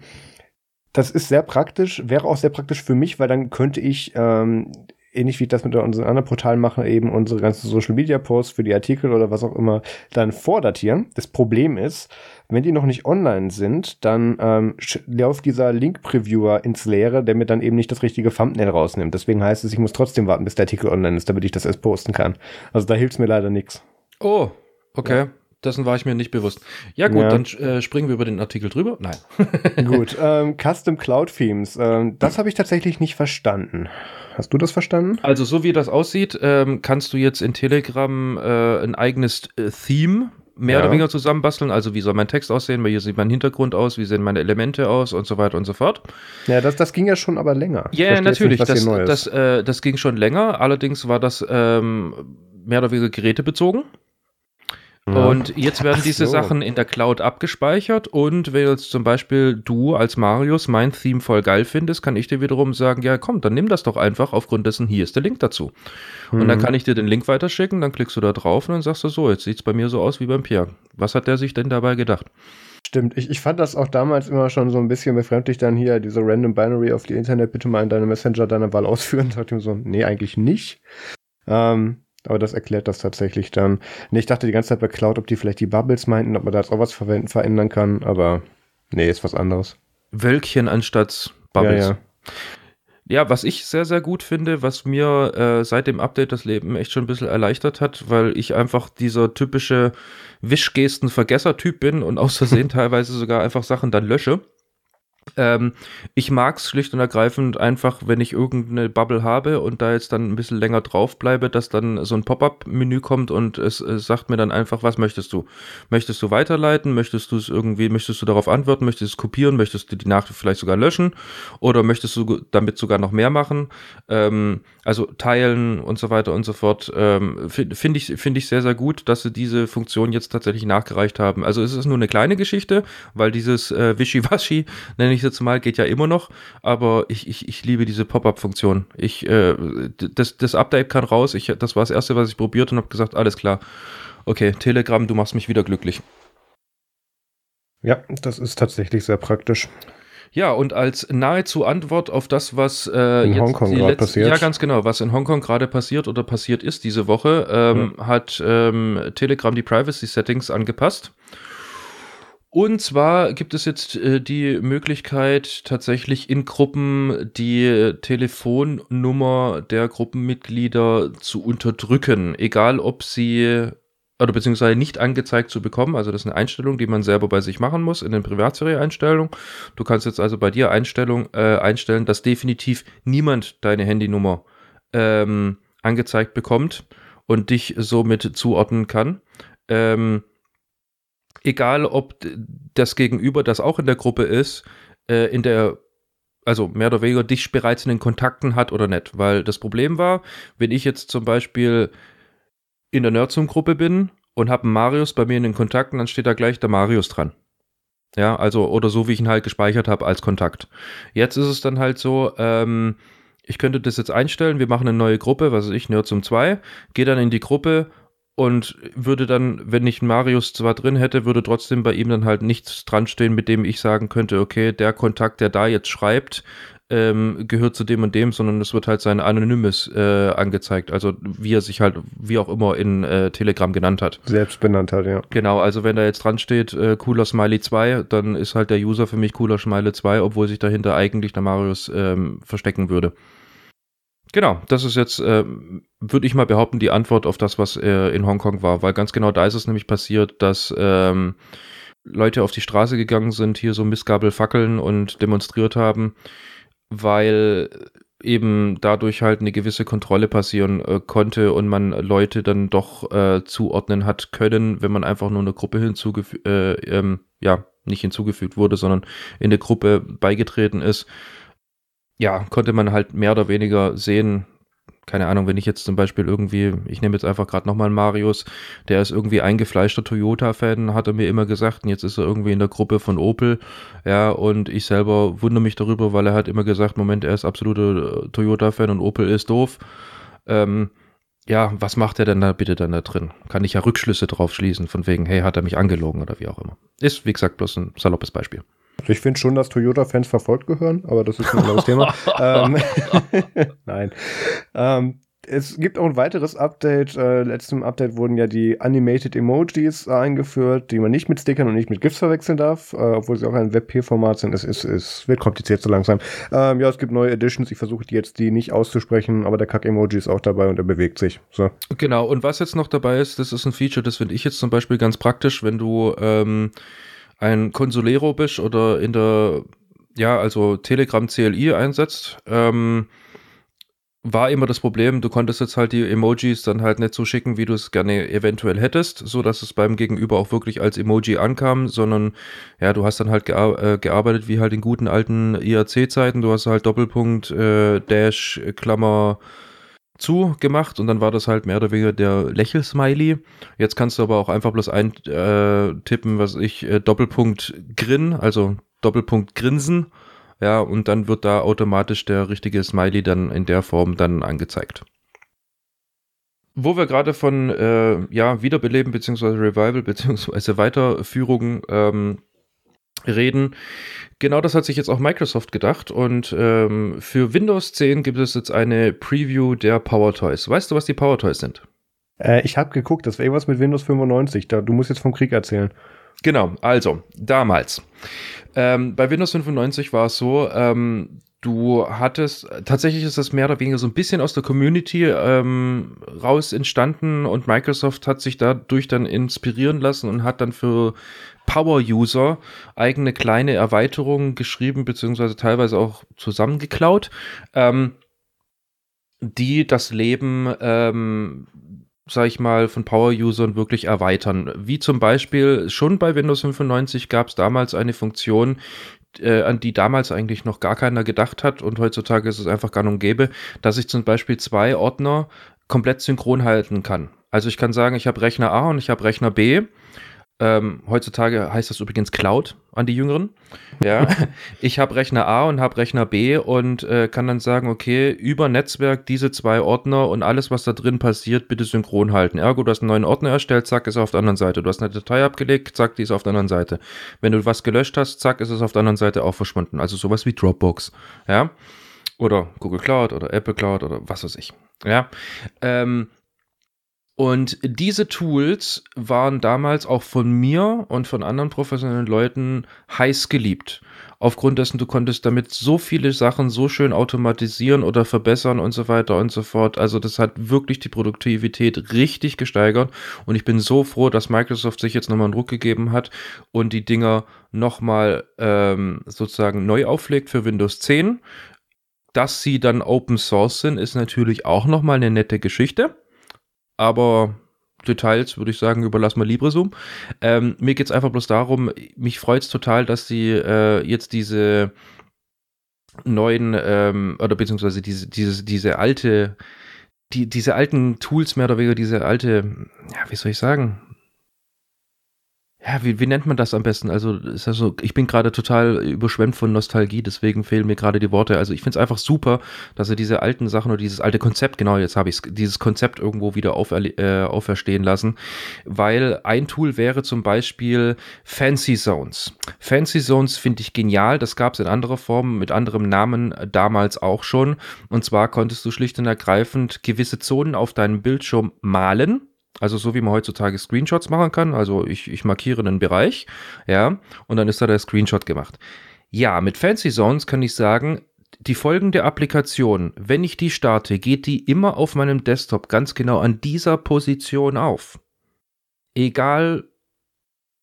A: das ist sehr praktisch, wäre auch sehr praktisch für mich, weil dann könnte ich ähm, ähnlich wie ich das mit unseren anderen Portalen machen, eben unsere ganzen Social Media Posts für die Artikel oder was auch immer dann vordatieren. Das Problem ist, wenn die noch nicht online sind, dann ähm, läuft dieser Link-Previewer ins Leere, der mir dann eben nicht das richtige Thumbnail rausnimmt. Deswegen heißt es, ich muss trotzdem warten, bis der Artikel online ist, damit ich das erst posten kann. Also da hilft es mir leider nichts.
B: Oh, okay. Ja. Dessen war ich mir nicht bewusst. Ja gut, ja. dann äh, springen wir über den Artikel drüber.
A: Nein. gut, ähm, Custom Cloud Themes. Ähm, das habe ich tatsächlich nicht verstanden. Hast du das verstanden?
B: Also so wie das aussieht, ähm, kannst du jetzt in Telegram äh, ein eigenes äh, Theme mehr ja. oder weniger zusammenbasteln. Also wie soll mein Text aussehen, wie sieht mein Hintergrund aus, wie sehen meine Elemente aus und so weiter und so fort.
A: Ja, das, das ging ja schon aber länger.
B: Ja, yeah, natürlich. Nicht, das, das, äh, das ging schon länger. Allerdings war das ähm, mehr oder weniger gerätebezogen. Und jetzt werden diese so. Sachen in der Cloud abgespeichert und wenn jetzt zum Beispiel du als Marius mein Theme voll geil findest, kann ich dir wiederum sagen, ja komm, dann nimm das doch einfach, aufgrund dessen hier ist der Link dazu. Mhm. Und dann mhm. kann ich dir den Link weiterschicken, dann klickst du da drauf und dann sagst du so, jetzt sieht es bei mir so aus wie beim Pierre. Was hat der sich denn dabei gedacht?
A: Stimmt, ich, ich fand das auch damals immer schon so ein bisschen befremdlich, dann hier diese Random Binary auf die Internet bitte mal in deine Messenger deiner Wahl ausführen. Ich mir so, nee, eigentlich nicht. Ähm, aber das erklärt das tatsächlich dann. Nee, ich dachte die ganze Zeit bei Cloud, ob die vielleicht die Bubbles meinten, ob man da jetzt auch was verwenden, verändern kann, aber nee, ist was anderes.
B: Wölkchen anstatt Bubbles. Ja, ja. Ja, was ich sehr, sehr gut finde, was mir äh, seit dem Update das Leben echt schon ein bisschen erleichtert hat, weil ich einfach dieser typische Wischgesten-Vergesser-Typ bin und aus Versehen teilweise sogar einfach Sachen dann lösche. Ähm, ich mag es schlicht und ergreifend einfach, wenn ich irgendeine Bubble habe und da jetzt dann ein bisschen länger drauf bleibe, dass dann so ein Pop-up-Menü kommt und es, es, sagt mir dann einfach, was möchtest du? Möchtest du weiterleiten? Möchtest du es irgendwie, möchtest du darauf antworten? Möchtest du es kopieren? Möchtest du die Nachricht vielleicht sogar löschen? Oder möchtest du damit sogar noch mehr machen? Ähm, also teilen und so weiter und so fort. Ähm, Finde ich, finde ich sehr, sehr gut, dass sie diese Funktion jetzt tatsächlich nachgereicht haben. Also es ist nur eine kleine Geschichte, weil dieses äh, Wischiwaschi, nenne ich jetzt mal, geht ja immer noch, aber ich, ich, ich liebe diese Pop-Up-Funktion. Ich, äh, das, das Update kann raus. Ich, das war das erste, was ich probiert und habe gesagt, alles klar. Okay, Telegram, du machst mich wieder glücklich.
A: Ja, das ist tatsächlich sehr praktisch.
B: Ja, und als nahezu Antwort auf das, was äh,
A: in Hongkong gerade passiert.
B: Ja, ganz genau, was in Hongkong gerade passiert oder passiert ist diese Woche, ähm, ja. hat ähm, Telegram die Privacy Settings angepasst. Und zwar gibt es jetzt äh, die Möglichkeit, tatsächlich in Gruppen die Telefonnummer der Gruppenmitglieder zu unterdrücken, egal ob sie oder beziehungsweise nicht angezeigt zu bekommen. Also das ist eine Einstellung, die man selber bei sich machen muss in den Privatsphäre-Einstellungen. Du kannst jetzt also bei dir Einstellung, äh, einstellen, dass definitiv niemand deine Handynummer ähm, angezeigt bekommt und dich somit zuordnen kann. Ähm, egal, ob das Gegenüber, das auch in der Gruppe ist, äh, in der also mehr oder weniger dich bereits in den Kontakten hat oder nicht. Weil das Problem war, wenn ich jetzt zum Beispiel in der Nerdsum-Gruppe bin und habe einen Marius bei mir in den Kontakten, dann steht da gleich der Marius dran. Ja, also, oder so, wie ich ihn halt gespeichert habe als Kontakt. Jetzt ist es dann halt so, ähm, ich könnte das jetzt einstellen, wir machen eine neue Gruppe, was weiß ich, Nerdsum 2, gehe dann in die Gruppe und würde dann, wenn ich Marius zwar drin hätte, würde trotzdem bei ihm dann halt nichts dran stehen, mit dem ich sagen könnte, okay, der Kontakt, der da jetzt schreibt, ähm, gehört zu dem und dem, sondern es wird halt sein anonymes äh, angezeigt, also wie er sich halt, wie auch immer in äh, Telegram genannt hat.
A: Selbst benannt hat, ja.
B: Genau, also wenn da jetzt dran steht, äh, cooler Smiley 2, dann ist halt der User für mich cooler Smiley 2, obwohl sich dahinter eigentlich der Marius ähm, verstecken würde. Genau, das ist jetzt, äh, würde ich mal behaupten, die Antwort auf das, was äh, in Hongkong war, weil ganz genau da ist es nämlich passiert, dass ähm, Leute auf die Straße gegangen sind, hier so Missgabelfackeln und demonstriert haben weil eben dadurch halt eine gewisse Kontrolle passieren äh, konnte und man Leute dann doch äh, zuordnen hat können, wenn man einfach nur eine Gruppe hinzugefügt, äh, ähm, ja, nicht hinzugefügt wurde, sondern in eine Gruppe beigetreten ist. Ja, konnte man halt mehr oder weniger sehen, keine Ahnung, wenn ich jetzt zum Beispiel irgendwie, ich nehme jetzt einfach gerade nochmal Marius, der ist irgendwie eingefleischter Toyota-Fan, hat er mir immer gesagt, und jetzt ist er irgendwie in der Gruppe von Opel, ja, und ich selber wundere mich darüber, weil er hat immer gesagt, Moment, er ist absoluter äh, Toyota-Fan und Opel ist doof. Ähm, ja, was macht er denn da bitte dann da drin? Kann ich ja Rückschlüsse drauf schließen, von wegen, hey, hat er mich angelogen oder wie auch immer. Ist, wie gesagt, bloß ein saloppes Beispiel.
A: Also ich finde schon, dass Toyota-Fans verfolgt gehören, aber das ist ein anderes Thema. ähm, Nein. Ähm, es gibt auch ein weiteres Update. Äh, letztem Update wurden ja die Animated Emojis eingeführt, die man nicht mit Stickern und nicht mit GIFs verwechseln darf, äh, obwohl sie auch ein WebP-Format sind. Es, ist, es wird kompliziert so langsam. Ähm, ja, es gibt neue Editions. Ich versuche die jetzt die nicht auszusprechen, aber der Kack-Emoji ist auch dabei und er bewegt sich. So.
B: Genau. Und was jetzt noch dabei ist, das ist ein Feature, das finde ich jetzt zum Beispiel ganz praktisch, wenn du ähm, ein Consolero bist oder in der, ja, also Telegram CLI einsetzt, ähm, war immer das Problem, du konntest jetzt halt die Emojis dann halt nicht so schicken, wie du es gerne eventuell hättest, so dass es beim Gegenüber auch wirklich als Emoji ankam, sondern ja, du hast dann halt gear äh, gearbeitet wie halt in guten alten IRC-Zeiten, du hast halt Doppelpunkt, äh, Dash, Klammer, zugemacht und dann war das halt mehr oder weniger der Lächelsmiley. Jetzt kannst du aber auch einfach bloß eintippen, äh, was ich, äh, Doppelpunkt Grin, also Doppelpunkt Grinsen. Ja, und dann wird da automatisch der richtige Smiley dann in der Form dann angezeigt. Wo wir gerade von äh, ja, Wiederbeleben bzw. Revival bzw. Weiterführung ähm, reden, Genau das hat sich jetzt auch Microsoft gedacht und ähm, für Windows 10 gibt es jetzt eine Preview der Power Toys. Weißt du, was die Power Toys sind?
A: Äh, ich habe geguckt, das war irgendwas mit Windows 95. Da, du musst jetzt vom Krieg erzählen.
B: Genau, also damals. Ähm, bei Windows 95 war es so, ähm, du hattest, tatsächlich ist das mehr oder weniger so ein bisschen aus der Community ähm, raus entstanden und Microsoft hat sich dadurch dann inspirieren lassen und hat dann für Power-User eigene kleine Erweiterungen geschrieben, beziehungsweise teilweise auch zusammengeklaut, ähm, die das Leben, ähm, sag ich mal, von Power-Usern wirklich erweitern. Wie zum Beispiel schon bei Windows 95 gab es damals eine Funktion, äh, an die damals eigentlich noch gar keiner gedacht hat und heutzutage ist es einfach gar und gäbe, dass ich zum Beispiel zwei Ordner komplett synchron halten kann. Also ich kann sagen, ich habe Rechner A und ich habe Rechner B Ähm, heutzutage heißt das übrigens Cloud an die Jüngeren. Ja, ich habe Rechner A und habe Rechner B und äh, kann dann sagen, okay, über Netzwerk diese zwei Ordner und alles, was da drin passiert, bitte synchron halten. Ergo, du hast einen neuen Ordner erstellt, zack, ist er auf der anderen Seite. Du hast eine Datei abgelegt, zack, die ist auf der anderen Seite. Wenn du was gelöscht hast, zack, ist es auf der anderen Seite auch verschwunden. Also sowas wie Dropbox. Ja, oder Google Cloud oder Apple Cloud oder was weiß ich. Ja, ähm, und diese Tools waren damals auch von mir und von anderen professionellen Leuten heiß geliebt. Aufgrund dessen, du konntest damit so viele Sachen so schön automatisieren oder verbessern und so weiter und so fort. Also das hat wirklich die Produktivität richtig gesteigert. Und ich bin so froh, dass Microsoft sich jetzt nochmal einen Ruck gegeben hat und die Dinger nochmal ähm, sozusagen neu auflegt für Windows 10. Dass sie dann Open Source sind, ist natürlich auch nochmal eine nette Geschichte aber Details würde ich sagen, überlassen wir LibreZoom. Ähm, mir geht es einfach bloß darum, mich freut es total, dass sie äh, jetzt diese neuen ähm, oder beziehungsweise diese, diese, diese alte, die, diese alten Tools mehr oder weniger, diese alte, ja, wie soll ich sagen, ja, wie, wie nennt man das am besten? Also, ist also, ich bin gerade total überschwemmt von Nostalgie, deswegen fehlen mir gerade die Worte. Also, ich finde es einfach super, dass er diese alten Sachen oder dieses alte Konzept, genau, jetzt habe ich dieses Konzept irgendwo wieder äh, auferstehen lassen, weil ein Tool wäre zum Beispiel Fancy Zones. Fancy Zones finde ich genial, das gab es in anderer Form mit anderem Namen damals auch schon. Und zwar konntest du schlicht und ergreifend gewisse Zonen auf deinem Bildschirm malen also so wie man heutzutage Screenshots machen kann. Also ich, ich markiere einen Bereich, ja, und dann ist da der Screenshot gemacht. Ja, mit Fancy Zones kann ich sagen, die folgende Applikation, wenn ich die starte, geht die immer auf meinem Desktop ganz genau an dieser Position auf. Egal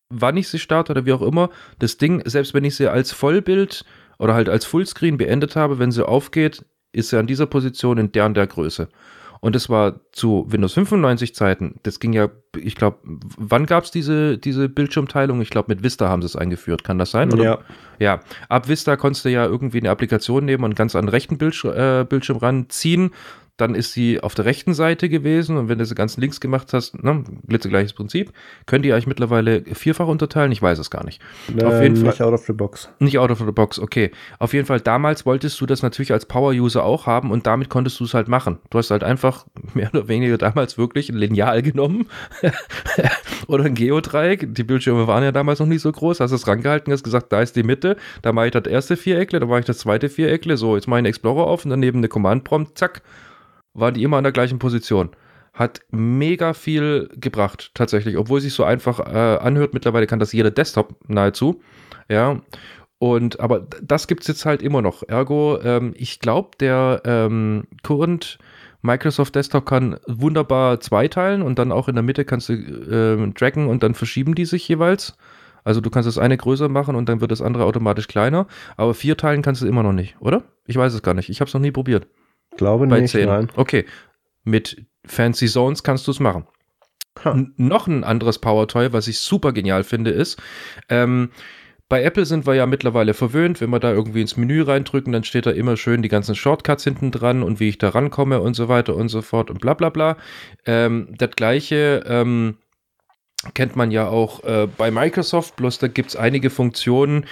B: wann ich sie starte oder wie auch immer, das Ding, selbst wenn ich sie als Vollbild oder halt als Fullscreen beendet habe, wenn sie aufgeht, ist sie an dieser Position in der und der Größe. Und das war zu Windows 95 Zeiten. Das ging ja, ich glaube, wann gab es diese, diese Bildschirmteilung? Ich glaube, mit Vista haben sie es eingeführt. Kann das sein?
A: Oder? Ja.
B: Ja. Ab Vista konntest du ja irgendwie eine Applikation nehmen und ganz an den rechten Bildsch äh, Bildschirm ranziehen dann ist sie auf der rechten Seite gewesen und wenn du sie ganz links gemacht hast, ne, glitzegleiches Prinzip, könnt ihr euch mittlerweile vierfach unterteilen? Ich weiß es gar nicht.
A: Ähm, auf jeden Fall, nicht out of the box.
B: Nicht out of the box, okay. Auf jeden Fall, damals wolltest du das natürlich als Power-User auch haben und damit konntest du es halt machen. Du hast halt einfach mehr oder weniger damals wirklich ein Lineal genommen oder ein Geodreieck. Die Bildschirme waren ja damals noch nicht so groß, hast es rangehalten, hast gesagt, da ist die Mitte, da mache ich das erste Viereckle, da mache ich das zweite Viereckle, so, jetzt mache ich einen Explorer auf und daneben eine Command-Prompt, zack, waren die immer an der gleichen Position. Hat mega viel gebracht, tatsächlich, obwohl sich so einfach äh, anhört. Mittlerweile kann das jeder Desktop nahezu. Ja. Und aber das gibt es jetzt halt immer noch. Ergo, ähm, ich glaube, der ähm, Current Microsoft Desktop kann wunderbar zweiteilen und dann auch in der Mitte kannst du äh, draggen und dann verschieben die sich jeweils. Also du kannst das eine größer machen und dann wird das andere automatisch kleiner. Aber vier teilen kannst du immer noch nicht, oder? Ich weiß es gar nicht. Ich habe es noch nie probiert.
A: Glaube
B: bei
A: nicht,
B: 10. nein. Okay. Mit Fancy Zones kannst du es machen. Noch ein anderes Power Toy, was ich super genial finde, ist, ähm, bei Apple sind wir ja mittlerweile verwöhnt, wenn wir da irgendwie ins Menü reindrücken, dann steht da immer schön die ganzen Shortcuts hinten dran und wie ich da rankomme und so weiter und so fort und bla bla bla. Ähm, das gleiche ähm, kennt man ja auch äh, bei Microsoft, bloß da gibt es einige Funktionen,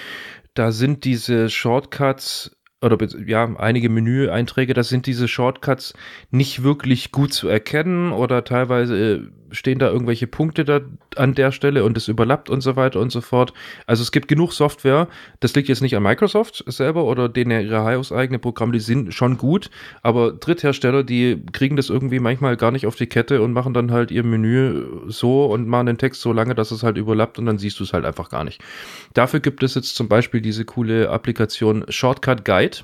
B: da sind diese Shortcuts oder ja, einige Menüeinträge, das sind diese Shortcuts nicht wirklich gut zu erkennen oder teilweise äh, stehen da irgendwelche Punkte da an der Stelle und es überlappt und so weiter und so fort. Also es gibt genug Software, das liegt jetzt nicht an Microsoft selber oder denen ihre hauseigene Programme, die sind schon gut, aber Dritthersteller, die kriegen das irgendwie manchmal gar nicht auf die Kette und machen dann halt ihr Menü so und machen den Text so lange, dass es halt überlappt und dann siehst du es halt einfach gar nicht. Dafür gibt es jetzt zum Beispiel diese coole Applikation Shortcut Guide.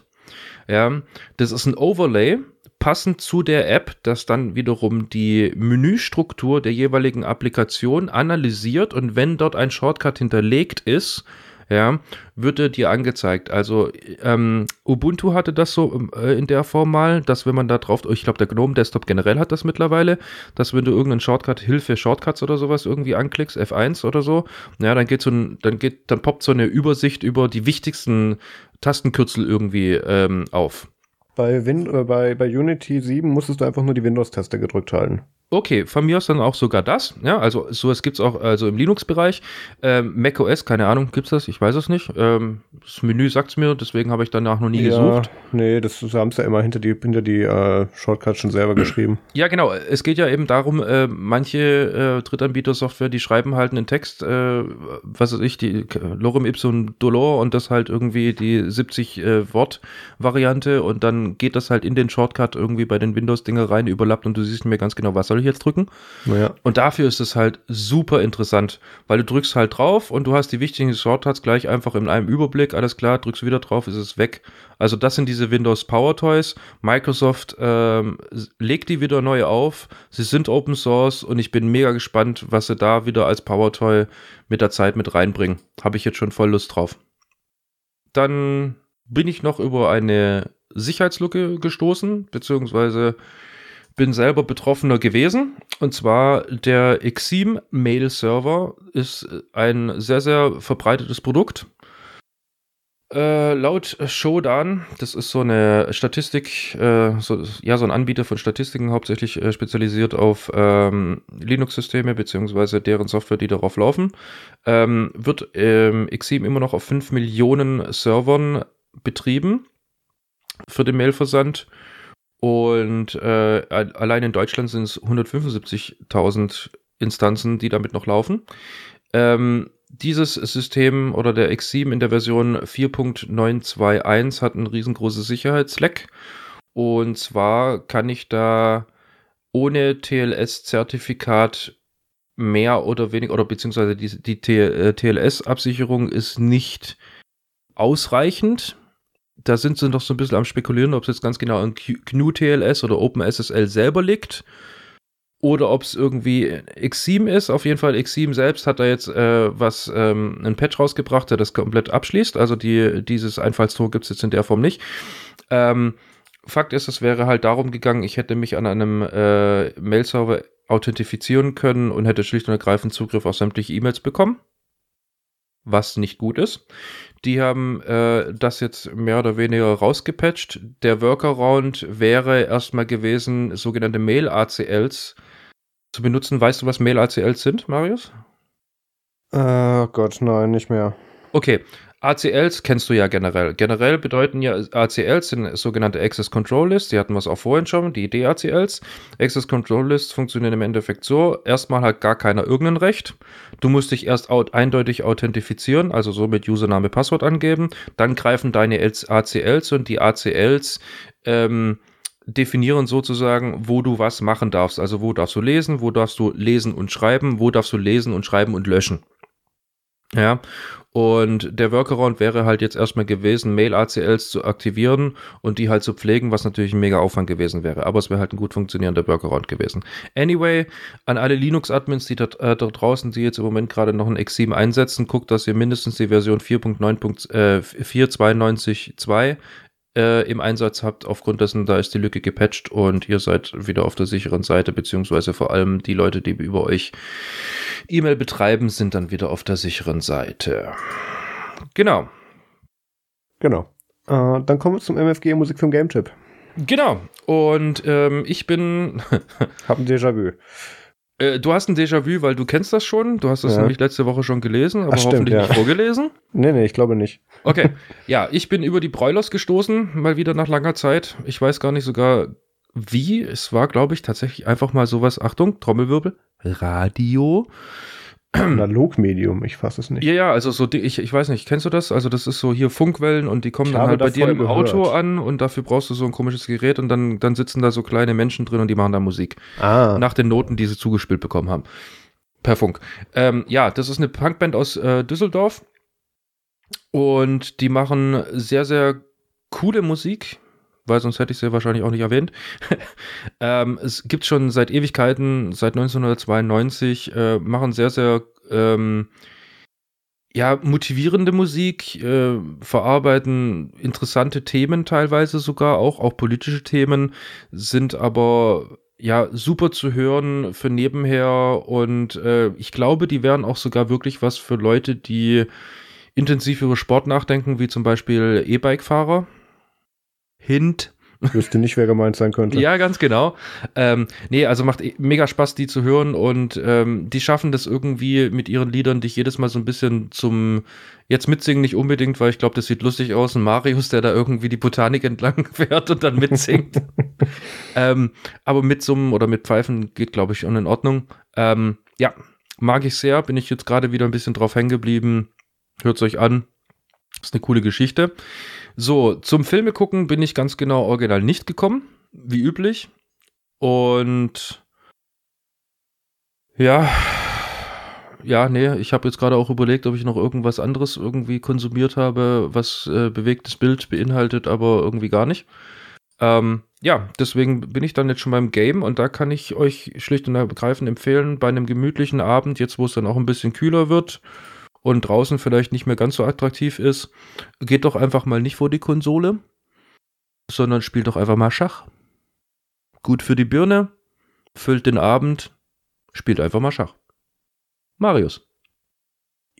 B: Ja, das ist ein Overlay, passend zu der App, das dann wiederum die Menüstruktur der jeweiligen Applikation analysiert und wenn dort ein Shortcut hinterlegt ist, ja, wird er dir angezeigt. Also ähm, Ubuntu hatte das so äh, in der Form mal, dass wenn man da drauf, ich glaube der GNOME Desktop generell hat das mittlerweile, dass wenn du irgendeinen Shortcut, Hilfe Shortcuts oder sowas irgendwie anklickst, F1 oder so, ja, dann geht so ein, dann geht, dann poppt so eine Übersicht über die wichtigsten Tastenkürzel irgendwie ähm, auf.
A: Bei, Win äh, bei, bei Unity 7 musstest du einfach nur die Windows-Taste gedrückt halten.
B: Okay, von mir aus dann auch sogar das. Ja, also sowas gibt es auch also im Linux-Bereich. Ähm, macOS, keine Ahnung, gibt es das? Ich weiß es nicht. Ähm, das Menü sagt es mir, deswegen habe ich danach noch nie ja, gesucht.
A: Nee, das haben sie ja immer hinter die, hinter die äh, Shortcuts schon selber geschrieben.
B: Ja, genau. Es geht ja eben darum, äh, manche äh, Drittanbieter-Software, die schreiben halt einen Text, äh, was weiß ich, die Lorem Ipsum Dolor und das halt irgendwie die 70-Wort-Variante äh, und dann geht das halt in den Shortcut irgendwie bei den Windows-Dinger rein, überlappt und du siehst mir ganz genau, was soll soll ich jetzt drücken?
A: Ja.
B: Und dafür ist es halt super interessant, weil du drückst halt drauf und du hast die wichtigen Shortcuts gleich einfach in einem Überblick, alles klar, drückst wieder drauf, ist es weg. Also das sind diese Windows Power Toys. Microsoft ähm, legt die wieder neu auf. Sie sind Open Source und ich bin mega gespannt, was sie da wieder als Power Toy mit der Zeit mit reinbringen. Habe ich jetzt schon voll Lust drauf. Dann bin ich noch über eine Sicherheitslücke gestoßen, beziehungsweise bin selber Betroffener gewesen. Und zwar der Exim Mail Server ist ein sehr, sehr verbreitetes Produkt. Äh, laut Shodan, das ist so eine Statistik, äh, so, ja, so ein Anbieter von Statistiken, hauptsächlich äh, spezialisiert auf ähm, Linux-Systeme beziehungsweise deren Software, die darauf laufen, ähm, wird ähm, Exim immer noch auf 5 Millionen Servern betrieben für den Mailversand. Und äh, allein in Deutschland sind es 175.000 Instanzen, die damit noch laufen. Ähm, dieses System oder der X7 in der Version 4.921 hat ein riesengroßes Sicherheitsleck. Und zwar kann ich da ohne TLS-Zertifikat mehr oder weniger, oder beziehungsweise die, die TLS-Absicherung ist nicht ausreichend da sind sie noch so ein bisschen am spekulieren, ob es jetzt ganz genau in GNU-TLS oder OpenSSL selber liegt oder ob es irgendwie X7 ist. Auf jeden Fall X7 selbst hat da jetzt äh, was ähm, ein Patch rausgebracht, der das komplett abschließt. Also die, dieses Einfallstor gibt es jetzt in der Form nicht. Ähm, Fakt ist, es wäre halt darum gegangen, ich hätte mich an einem äh, Mail-Server authentifizieren können und hätte schlicht und ergreifend Zugriff auf sämtliche E-Mails bekommen. Was nicht gut ist. Die haben äh, das jetzt mehr oder weniger rausgepatcht. Der Workaround wäre erstmal gewesen, sogenannte Mail-ACLs zu benutzen. Weißt du, was Mail-ACLs sind, Marius?
A: Äh, Gott, nein, nicht mehr.
B: Okay, ACLs kennst du ja generell. Generell bedeuten ja ACLs sind sogenannte Access Control Lists. Die hatten wir es auch vorhin schon, die DACLs. Access Control Lists funktionieren im Endeffekt so. Erstmal hat gar keiner irgendein Recht. Du musst dich erst eindeutig authentifizieren, also so mit Username, Passwort angeben. Dann greifen deine ACLs und die ACLs ähm, definieren sozusagen, wo du was machen darfst. Also wo darfst du lesen, wo darfst du lesen und schreiben, wo darfst du lesen und schreiben und löschen. Ja, und der Workaround wäre halt jetzt erstmal gewesen, Mail-ACLs zu aktivieren und die halt zu pflegen, was natürlich ein mega Aufwand gewesen wäre. Aber es wäre halt ein gut funktionierender Workaround gewesen. Anyway, an alle Linux-Admins, die dort, äh, dort draußen, die jetzt im Moment gerade noch ein X7 einsetzen, guckt, dass ihr mindestens die Version 4.9.492.2 äh, im Einsatz habt. Aufgrund dessen, da ist die Lücke gepatcht und ihr seid wieder auf der sicheren Seite, beziehungsweise vor allem die Leute, die über euch E-Mail betreiben, sind dann wieder auf der sicheren Seite. Genau.
A: Genau. Äh, dann kommen wir zum MFG Musik vom Game Chip.
B: Genau. Und ähm, ich bin.
A: Hab ein Déjà-vu.
B: Äh, du hast ein Déjà-vu, weil du kennst das schon. Du hast das ja. nämlich letzte Woche schon gelesen, aber Ach, stimmt, hoffentlich ja. nicht vorgelesen.
A: Nee, nee, ich glaube nicht.
B: Okay. Ja, ich bin über die Broilers gestoßen, mal wieder nach langer Zeit. Ich weiß gar nicht sogar wie. Es war, glaube ich, tatsächlich einfach mal sowas. Achtung, Trommelwirbel. Radio.
A: Analogmedium, ich fasse es nicht.
B: Ja, ja, also so, ich, ich weiß nicht, kennst du das? Also das ist so hier Funkwellen und die kommen ich dann halt bei dir im gehört. Auto an und dafür brauchst du so ein komisches Gerät und dann, dann sitzen da so kleine Menschen drin und die machen da Musik.
A: Ah.
B: Nach den Noten, die sie zugespielt bekommen haben. Per Funk. Ähm, ja, das ist eine Punkband aus äh, Düsseldorf und die machen sehr, sehr coole Musik weil sonst hätte ich sie wahrscheinlich auch nicht erwähnt. ähm, es gibt schon seit Ewigkeiten, seit 1992, äh, machen sehr, sehr ähm, ja, motivierende Musik, äh, verarbeiten interessante Themen teilweise sogar, auch, auch politische Themen, sind aber ja super zu hören für nebenher und äh, ich glaube, die wären auch sogar wirklich was für Leute, die intensiv über Sport nachdenken, wie zum Beispiel E-Bike-Fahrer. Hint.
A: Wüsste nicht, wer gemeint sein könnte.
B: Ja, ganz genau. Ähm, nee, also macht e- mega Spaß, die zu hören und ähm, die schaffen das irgendwie mit ihren Liedern, dich jedes Mal so ein bisschen zum jetzt mitsingen nicht unbedingt, weil ich glaube, das sieht lustig aus. Ein Marius, der da irgendwie die Botanik entlang fährt und dann mitsingt. ähm, aber mit Summen oder mit Pfeifen geht, glaube ich, schon in Ordnung. Ähm, ja, mag ich sehr. Bin ich jetzt gerade wieder ein bisschen drauf hängen geblieben. Hört's euch an. Ist eine coole Geschichte. So, zum Filme gucken bin ich ganz genau original nicht gekommen, wie üblich. Und ja, ja, nee, ich habe jetzt gerade auch überlegt, ob ich noch irgendwas anderes irgendwie konsumiert habe, was äh, bewegtes Bild beinhaltet, aber irgendwie gar nicht. Ähm, ja, deswegen bin ich dann jetzt schon beim Game und da kann ich euch schlicht und ergreifend empfehlen, bei einem gemütlichen Abend, jetzt wo es dann auch ein bisschen kühler wird und draußen vielleicht nicht mehr ganz so attraktiv ist, geht doch einfach mal nicht vor die Konsole, sondern spielt doch einfach mal Schach. Gut für die Birne, füllt den Abend, spielt einfach mal Schach. Marius.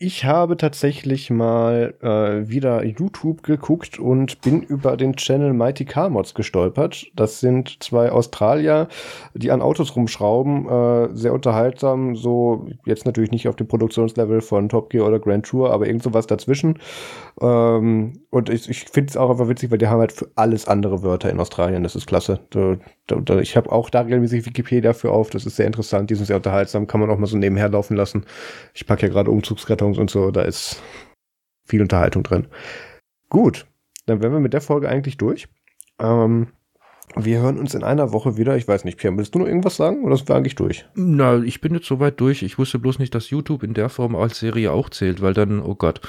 A: Ich habe tatsächlich mal äh, wieder YouTube geguckt und bin über den Channel Mighty Car Mods gestolpert. Das sind zwei Australier, die an Autos rumschrauben, äh, sehr unterhaltsam, so jetzt natürlich nicht auf dem Produktionslevel von Top Gear oder Grand Tour, aber irgend sowas dazwischen. Ähm, und ich, ich finde es auch einfach witzig, weil die haben halt für alles andere Wörter in Australien. Das ist klasse. Da, da, ich habe auch da regelmäßig Wikipedia für auf. Das ist sehr interessant. Die sind sehr unterhaltsam. Kann man auch mal so nebenher laufen lassen. Ich packe ja gerade Umzugskartons und so. Da ist viel Unterhaltung drin. Gut, dann wären wir mit der Folge eigentlich durch. Ähm, wir hören uns in einer Woche wieder. Ich weiß nicht, Pierre, willst du noch irgendwas sagen oder sind wir eigentlich durch?
B: Na, ich bin jetzt soweit durch. Ich wusste bloß nicht, dass YouTube in der Form als Serie auch zählt, weil dann, oh Gott,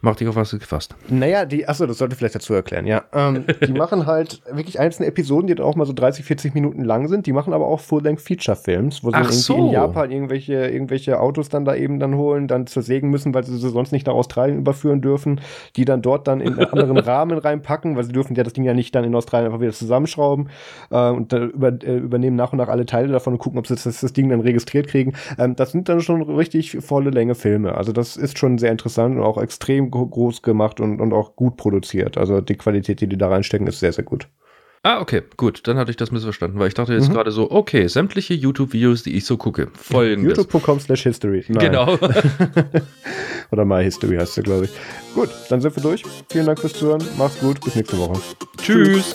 B: macht dich auf was gefasst.
A: Naja, die, achso, das sollte ich vielleicht dazu erklären, ja. Ähm, die machen halt wirklich einzelne Episoden, die dann auch mal so 30, 40 Minuten lang sind. Die machen aber auch Full-Length-Feature-Films, wo sie
B: Ach
A: irgendwie
B: so.
A: in Japan irgendwelche, irgendwelche Autos dann da eben dann holen, dann zersägen müssen, weil sie sie sonst nicht nach Australien überführen dürfen, die dann dort dann in einen anderen Rahmen reinpacken, weil sie dürfen ja das Ding ja nicht dann in Australien einfach wieder zusammenschrauben. Äh, und über, äh, übernehmen nach und nach alle Teile davon und gucken, ob sie das, das Ding dann registriert kriegen. Ähm, das sind dann schon richtig volle Länge Filme. Also das ist schon sehr interessant und auch extrem gro- groß gemacht und, und auch gut produziert. Also die Qualität, die die da reinstecken, ist sehr, sehr gut.
B: Ah, okay, gut, dann hatte ich das missverstanden, weil ich dachte jetzt
A: Mhm.
B: gerade so, okay, sämtliche YouTube-Videos, die ich so gucke, folgendes.
A: YouTube.com slash history. Nein.
B: Genau.
A: Oder My History heißt sie, glaube ich. Gut, dann sind wir durch. Vielen Dank fürs Zuhören. Macht's gut. Bis nächste Woche.
B: Tschüss.